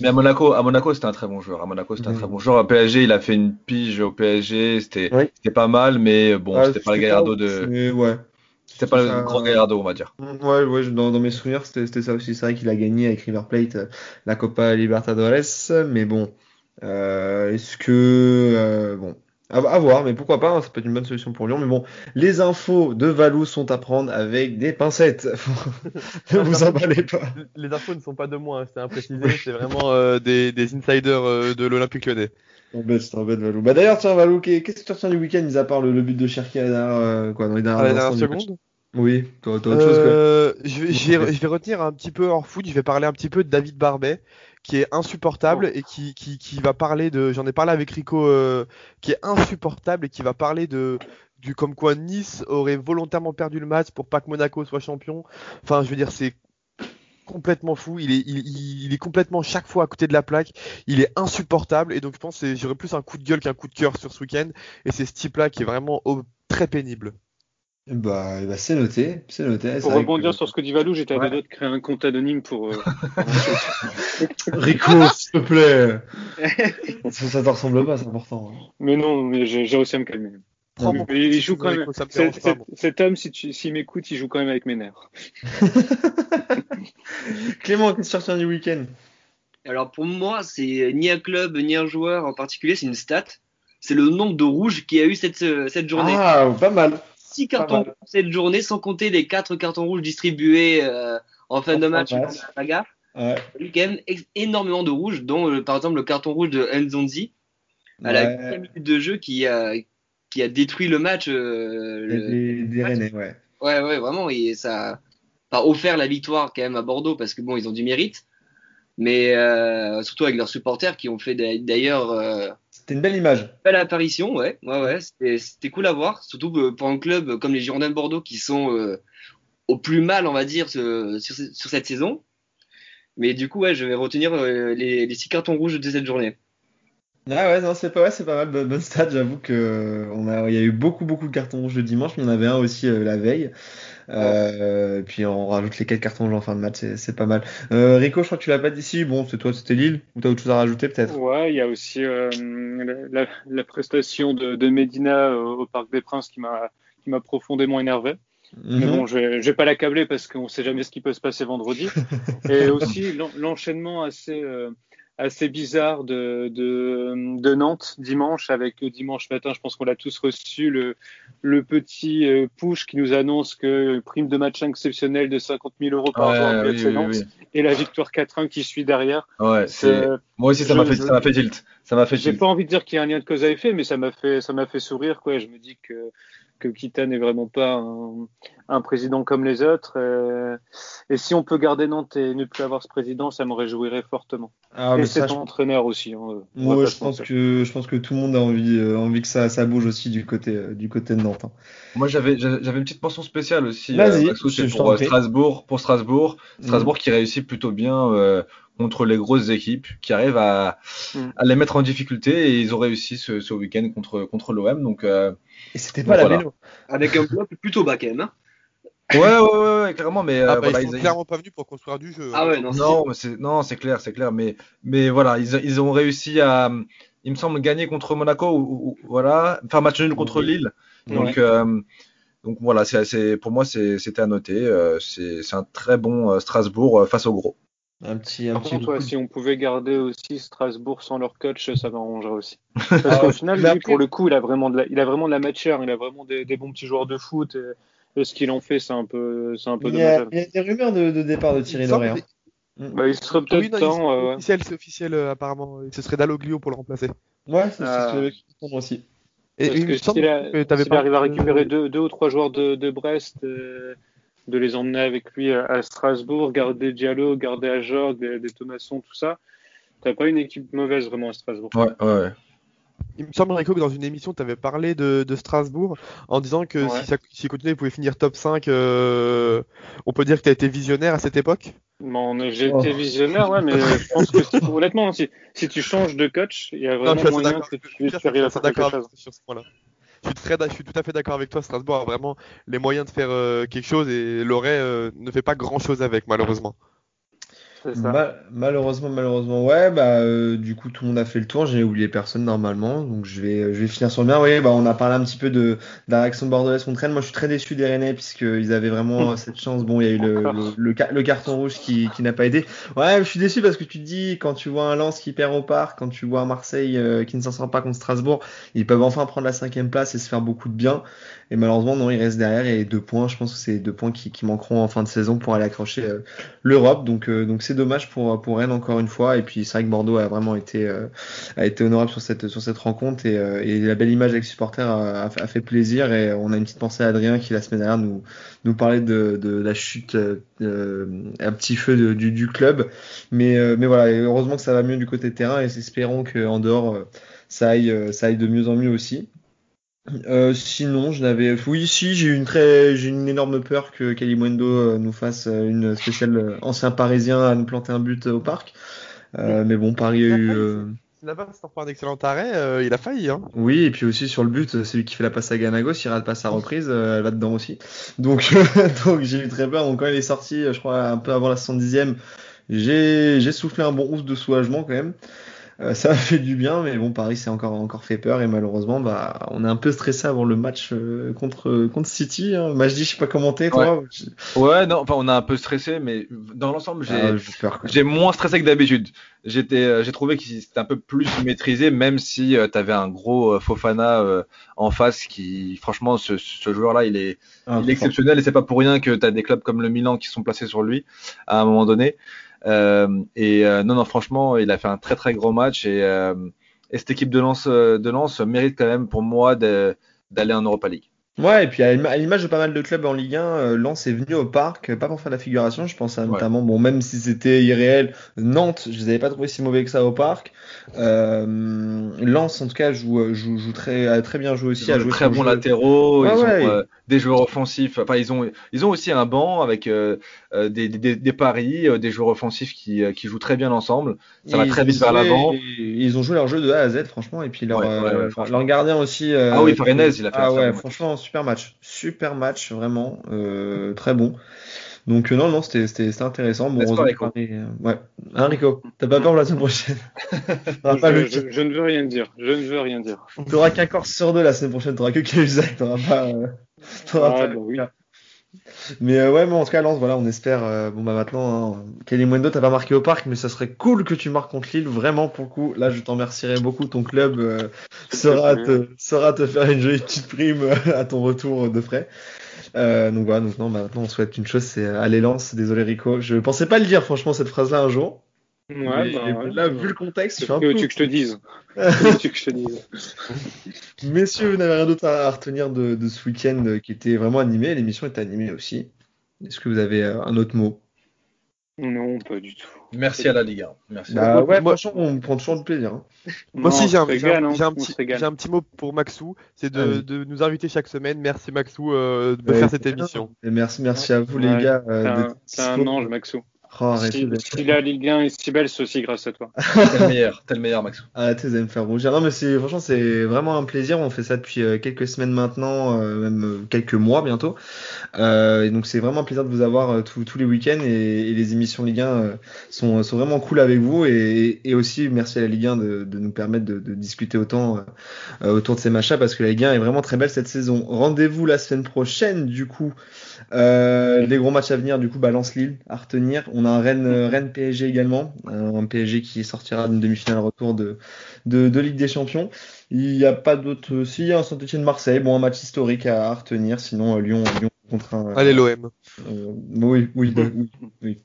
Mais à Monaco, à Monaco, c'était un très bon joueur. À Monaco, c'était un très bon joueur. À PSG, il a fait une pige au PSG. C'était, Oui. pas mal, mais bon, ah, c'était pas le Gallardo de, ouais. c'était pas ça- le grand Gallardo, on va dire. Ouais, ouais, je- dans, dans mes souvenirs, c'était ça aussi. C'est vrai qu'il a gagné avec River Plate euh, la Copa Libertadores, mais bon, euh, est-ce que euh, bon, à, à voir, mais pourquoi pas, hein, ça peut être une bonne solution pour Lyon. Mais bon, les infos de Valou sont à prendre avec des pincettes. ne vous emballez pas. Les infos ne sont pas de moi, hein, c'est à préciser, c'est vraiment euh, des, des insiders euh, de l'Olympique lyonnais. T'embêtes, t'embêtes, Valou. Bah d'ailleurs, tiens, Valou, qu'est- qu'est-ce que tu retiens du week-end, mis à part le, le but de Cherki à la dernière, euh, quoi, dans les dernières À la dernière instants du match? Seconde Oui, t'as autre chose, quoi. Euh, je, vais, je vais- je vais retenir un petit peu hors foot, je vais parler un petit peu de David Barbet, qui est insupportable et qui, qui, qui va parler de, j'en ai parlé avec Rico, euh, qui est insupportable et qui va parler de, du comme quoi Nice aurait volontairement perdu le match pour pas que Monaco soit champion. Enfin, je veux dire, c'est complètement fou, il est, il, est complètement chaque fois à côté de la plaque, il est insupportable et donc je pense que j'aurais plus un coup de gueule qu'un coup de cœur sur ce week-end et c'est ce type-là qui est vraiment oh, très pénible. Bah, bah, c'est noté, c'est noté. Pour rebondir que- sur ce que dit Valou, j'étais à Ouais. deux doigts de créer un compte anonyme pour. euh, Rico, s'il te plaît. ça, ça te ressemble pas, c'est important. hein. mais non, mais j'ai réussi à me calmer. Mais il joue quand même. Rico, cet- dérange pas, cet- moi. cet homme, si tu, s'il m'écoute, il joue quand même avec mes nerfs. Clément, qu'est-ce que tu retiens du week-end? Alors pour moi, c'est ni un club ni un joueur en particulier, c'est une stat. C'est le nombre de rouges qu'il y a eu cette, euh, cette journée. Ah, pas mal. Six pas cartons mal. rouges cette journée, sans compter les quatre cartons rouges distribués euh, en fin En de match. à la. Ouais. Il y a quand même énormément de rouges, dont euh, par exemple le carton rouge de Nzonzi à la Ouais. huitième minute de jeu qui a, qui a détruit le match. euh, le- Des, Rennais, ouais. Ouais, ouais, vraiment, et ça a offert la victoire quand même à Bordeaux parce que bon, ils ont du mérite, mais surtout avec leurs supporters qui ont fait d'a- d'ailleurs C'était une belle image. belle apparition, ouais, ouais, ouais, c'était cool à voir, surtout que pour un club comme les Girondins de Bordeaux qui sont euh, au plus mal, on va dire, ce- sur, ce- sur cette saison. Mais du coup, ouais, je vais retenir euh, les, les six cartons rouges de cette journée. Ah ouais, non, c'est pas, ouais, c'est pas mal. Bonne, stat, j'avoue que euh, on a, il y a eu beaucoup, beaucoup de cartons rouges le dimanche, mais il y en avait un aussi euh, la veille. Euh, puis on rajoute les quatre cartons rouges en fin de match, c'est, pas mal. Euh, Rico, je crois que tu l'as pas dit ici. Bon, c'est toi, c'était Lille. Ou t'as autre chose à rajouter peut-être? Ouais, il y a aussi euh, la, la- la prestation de, de Medina au, au Parc des Princes qui m'a qui m'a profondément énervé. Mais Mhm. bon, je vais, je vais pas l'accabler parce qu'on sait jamais ce qui peut se passer vendredi. Et aussi l'en- l'enchaînement assez euh, assez bizarre de, de de Nantes dimanche avec euh, dimanche matin. Je pense qu'on l'a tous reçu le le petit euh, push qui nous annonce que prime de match exceptionnelle de 50 000 euros par Ouais, jour oui, oui, Nantes oui. et la victoire 4-1 qui suit derrière. Ouais, Euh, moi aussi, ça m'a fait, je- ça m'a fait tilt. Ça m'a fait j'ai pas envie de dire qu'il y a un lien de cause à effet, mais ça m'a fait, ça m'a fait sourire, quoi. Je me dis que, que Kita n'est vraiment pas un, un président comme les autres. euh, Et, si on peut garder Nantes et ne plus avoir ce président, ça me réjouirait fortement. Ah, et cet je- entraîneur aussi. hein, euh, pas je se pense que je pense que tout le monde a envie euh, envie que ça ça bouge aussi du côté euh, du côté de Nantes. hein. Moi, j'avais, une petite mention spéciale aussi. Vas-y, euh, c'est pour. Strasbourg, pour Strasbourg. Mm. Strasbourg qui réussit plutôt bien euh, contre les grosses équipes, qui arrive à, Mm. à les mettre en difficulté et ils ont réussi ce, ce week-end contre contre l'OM. Donc euh, Et c'était pas la Voilà. vélo. Avec un bloc plutôt même. Hein. ouais, ouais, ouais, ouais, clairement. Mais euh, Ah, bah, voilà, ils sont ils- clairement pas venus pour construire du jeu. Ah hein. ouais, non, Non, c'est non, c'est clair, c'est clair. Mais mais voilà, ils, ils ont réussi à, il me semble, gagner contre Monaco ou, ou- voilà, faire match nul contre Lille. Donc euh, donc voilà, c'est c'est pour moi c'était à noter. Euh, c'est c'est un très bon euh, Strasbourg euh, face au gros. Un petit un Par petit contre, ouais, coup- si on pouvait garder aussi Strasbourg sans leur coach, ça m'arrangerait aussi. Parce Ah, qu'au final, mais lui, pour le coup, il a vraiment de la, il a vraiment de la matière, il a vraiment des, des bons petits joueurs de foot. Et, et ce qu'il en fait, c'est un peu, c'est un peu Il y, a, il y a des rumeurs de, de départ de Thierry hein. que- Bah, il serait peut-être Oui, temps. c'est euh, ouais. officiel, c'est officiel euh, apparemment. Ce serait Dalloglio pour le remplacer. Ouais, c'est Ah. ce que je vais comprendre aussi. Et, il me que semble que s'il arrive à récupérer deux, deux ou trois joueurs de, de Brest, euh, de les emmener avec lui à, à Strasbourg, garder Diallo, garder Ajor, des, des Thomasson, tout ça, t'as pas une équipe mauvaise vraiment à Strasbourg. Ouais. Il me semble, Rico, que dans une émission, tu avais parlé de, de Strasbourg en disant que Ouais. si ça si continuait, il pouvait finir top 5. euh, on peut dire que tu as été visionnaire à cette époque? Bon, j'ai Oh. été visionnaire, ouais, mais je pense que si- honnêtement, si, si tu changes de coach, il y a Non, vraiment assez moyen que tu, à faire quelque d'accord chose. avec- sur ce point-là. Je suis, tout à fait d'accord avec toi. Strasbourg a vraiment les moyens de faire euh, quelque chose et Loret euh, ne fait pas grand chose avec, malheureusement. Mal malheureusement, malheureusement, ouais, bah euh, du coup tout le monde a fait le tour, j'ai oublié personne normalement, donc je vais, je vais finir sur le bien. Oui, bah on a parlé un petit peu de, de la réaction bordelaise contre Rennes. Moi, je suis très déçu des Rennais puisqu'ils avaient vraiment cette chance. Bon, il y a eu le, le, le, carton rouge qui, qui n'a pas aidé. Ouais, je suis déçu parce que tu te dis quand tu vois un Lens qui perd au parc, quand tu vois un Marseille euh, qui ne s'en sort pas contre Strasbourg, ils peuvent enfin prendre la cinquième place et se faire beaucoup de bien. Et malheureusement, non, il reste derrière et deux points. Je pense que c'est deux points qui, qui, manqueront en fin de saison pour aller accrocher euh, l'Europe. Donc, donc c'est dommage pour pour Rennes encore une fois. Et puis c'est vrai que Bordeaux a vraiment été euh, a été honorable sur cette sur cette rencontre et, et la belle image avec les supporters a, fait plaisir. Et on a une petite pensée à Adrien qui la semaine dernière nous nous parlait de, de la chute un petit feu du, du club. Mais mais voilà, heureusement que ça va mieux du côté terrain et espérons qu'en dehors ça aille ça aille de mieux en mieux aussi. Euh, sinon, je n'avais. Oui, si, j'ai une très, j'ai une énorme peur que Kalimundo euh, nous fasse euh, une spéciale ancien parisien à nous planter un but au parc. mais bon, Paris a eu. La passe pour un excellent arrêt, il a failli. Hein. Oui, et puis aussi sur le but, celui qui fait la passe à Ganagos, il rate pas sa reprise, elle va dedans aussi. Donc, donc j'ai eu très peur. Donc quand il est sorti, je crois un peu avant la 70e, j'ai, j'ai soufflé un bon ouf de soulagement quand même. Euh, ça a fait du bien, mais bon, Paris s'est encore encore fait peur et malheureusement, bah, on est un peu stressé avant le match euh, contre contre City. Hein. Majdi, je sais pas commenter, toi. Ouais. non, enfin, on a un peu stressé, mais dans l'ensemble, j'ai ah, j'ai moins stressé que d'habitude. J'étais, euh, j'ai trouvé que c'était un peu plus maîtrisé, même si tu avais un gros Fofana en face qui, franchement, ce, ce joueur-là, il est, ah, il est exceptionnel et c'est pas pour rien que tu as des clubs comme le Milan qui sont placés sur lui à un moment donné. Euh, et euh, non, non, franchement, il a fait un très très gros match et, euh, et cette équipe de Lens, de Lens mérite quand même pour moi d'aller en Europa League. Ouais, et puis à l'image de pas mal de clubs en Ligue 1, Lens est venu au parc, pas pour faire la figuration, je pense à notamment, bon, même si c'était irréel, Nantes, je les avais pas trouvé si mauvais que ça au parc. Euh, Lens, en tout cas, joue, joue, joue très, a très bien joué aussi. a joué très bons latéraux, ils ont des joueurs offensifs. Enfin, ils ont, ils ont aussi un banc avec euh, des, des, des, paris, des joueurs offensifs qui, qui jouent très bien ensemble. Ça va très vite vers l'avant. Ils ont joué leur jeu de A à Z, franchement, et puis leur, leur gardien aussi. ah oui, Farenez, il a fait ah ouais, franchement, super match, super match, vraiment euh, très bon. Donc euh, non, non, c'était c'était intéressant. Bon, pas, Rico. Euh, ouais, hein, Rico, t'as pas peur pour la semaine prochaine? Je, je, ne veux rien dire. Je ne veux rien dire. T'auras qu'un corps sur deux la semaine prochaine. T'auras que Cahuzac. T'auras pas. Euh... Ah, bah, oui. Mais euh, ouais, mais en tout cas, Lance, voilà, on espère. Euh, bon bah maintenant, hein, Kelly Mwendo, t'as pas marqué au parc, mais ça serait cool que tu marques contre Lille. Vraiment, pour le coup, là, je t'en remercierai beaucoup. Ton club euh, sera te sera te faire une jolie petite prime à ton retour de frais. donc voilà, donc non, bah, maintenant on souhaite une chose, c'est allez Lance. Désolé Rico, je pensais pas le dire franchement cette phrase-là un jour. Ouais, bah, là, vu le contexte, peu... tu que je te dise. tu que je te dise. Messieurs, vous n'avez rien d'autre à retenir de, de ce week-end qui était vraiment animé. L'émission était animée aussi. Est-ce que vous avez euh, un autre mot? Non, pas du tout. Merci à la Ligue 1. Merci. Bah, ouais, moi, on prend toujours du plaisir. Hein. Moi aussi, j'ai un, un, petit, un, petit mot pour Maxou, c'est de, de, nous inviter chaque semaine. Merci Maxou euh, de faire cette émission. Et merci, merci à vous les gars. Euh, c'est un, un ange, Maxou. Oh, si, si, la Ligue 1 est si belle, c'est aussi grâce à toi. t'es le meilleur, t'es le meilleur, Max. Arrêtez de me faire rougir. Non, mais c'est, franchement, c'est vraiment un plaisir. On fait ça depuis euh, quelques semaines maintenant, euh, même euh, quelques mois bientôt. Euh, et donc, c'est vraiment un plaisir de vous avoir tous les week-ends et, et, les émissions Ligue 1 sont, sont vraiment cool avec vous. Et, et, aussi, merci à la Ligue 1 de, de nous permettre de, de discuter autant autour de ces matchs parce que la Ligue 1 est vraiment très belle cette saison. Rendez-vous la semaine prochaine, du coup. les gros matchs à venir, du coup, balance Lille à retenir. On a un Rennes, euh, Rennes PSG également, un PSG qui sortira d'une demi-finale retour de, de, Ligue des Champions. Il n'y a pas d'autre. Si, il y a un Saint-Etienne Marseille, bon, un match historique à, retenir. Sinon, euh, Lyon, Lyon contre un. Allez, l'OM. Euh, oui, oui, oui, oui.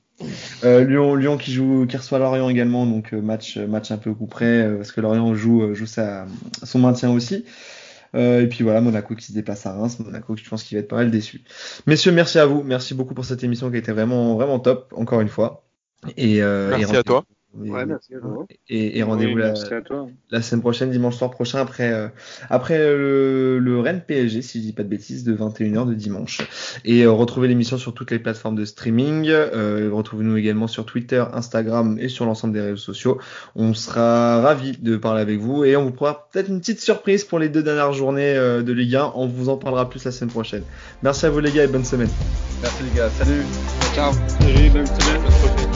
Lyon, Lyon qui joue, qui reçoit Lorient également, donc match, match un peu coup près parce que Lorient joue, joue sa, son maintien aussi. Euh, et puis voilà, Monaco qui se déplace à Reims. Monaco, je pense qu'il va être pas mal déçu. Messieurs, merci à vous. Merci beaucoup pour cette émission qui a été vraiment, vraiment top, encore une fois. Et, euh, merci à toi. Et, Ouais, merci. Laurent. et- et rendez-vous Oui, la, semaine prochaine, dimanche soir prochain, après, euh, après le, le Rennes PSG, si je dis pas de bêtises, de 21h de dimanche. Et euh, retrouvez l'émission sur toutes les plateformes de streaming. Euh, Retrouvez-nous également sur Twitter, Instagram et sur l'ensemble des réseaux sociaux. On sera ravis de parler avec vous et on vous fera peut-être une petite surprise pour les deux dernières journées euh, de Ligue 1. On vous en parlera plus la semaine prochaine. Merci à vous les gars et bonne semaine. Merci les gars, salut. Ciao. Salut, bonne semaine.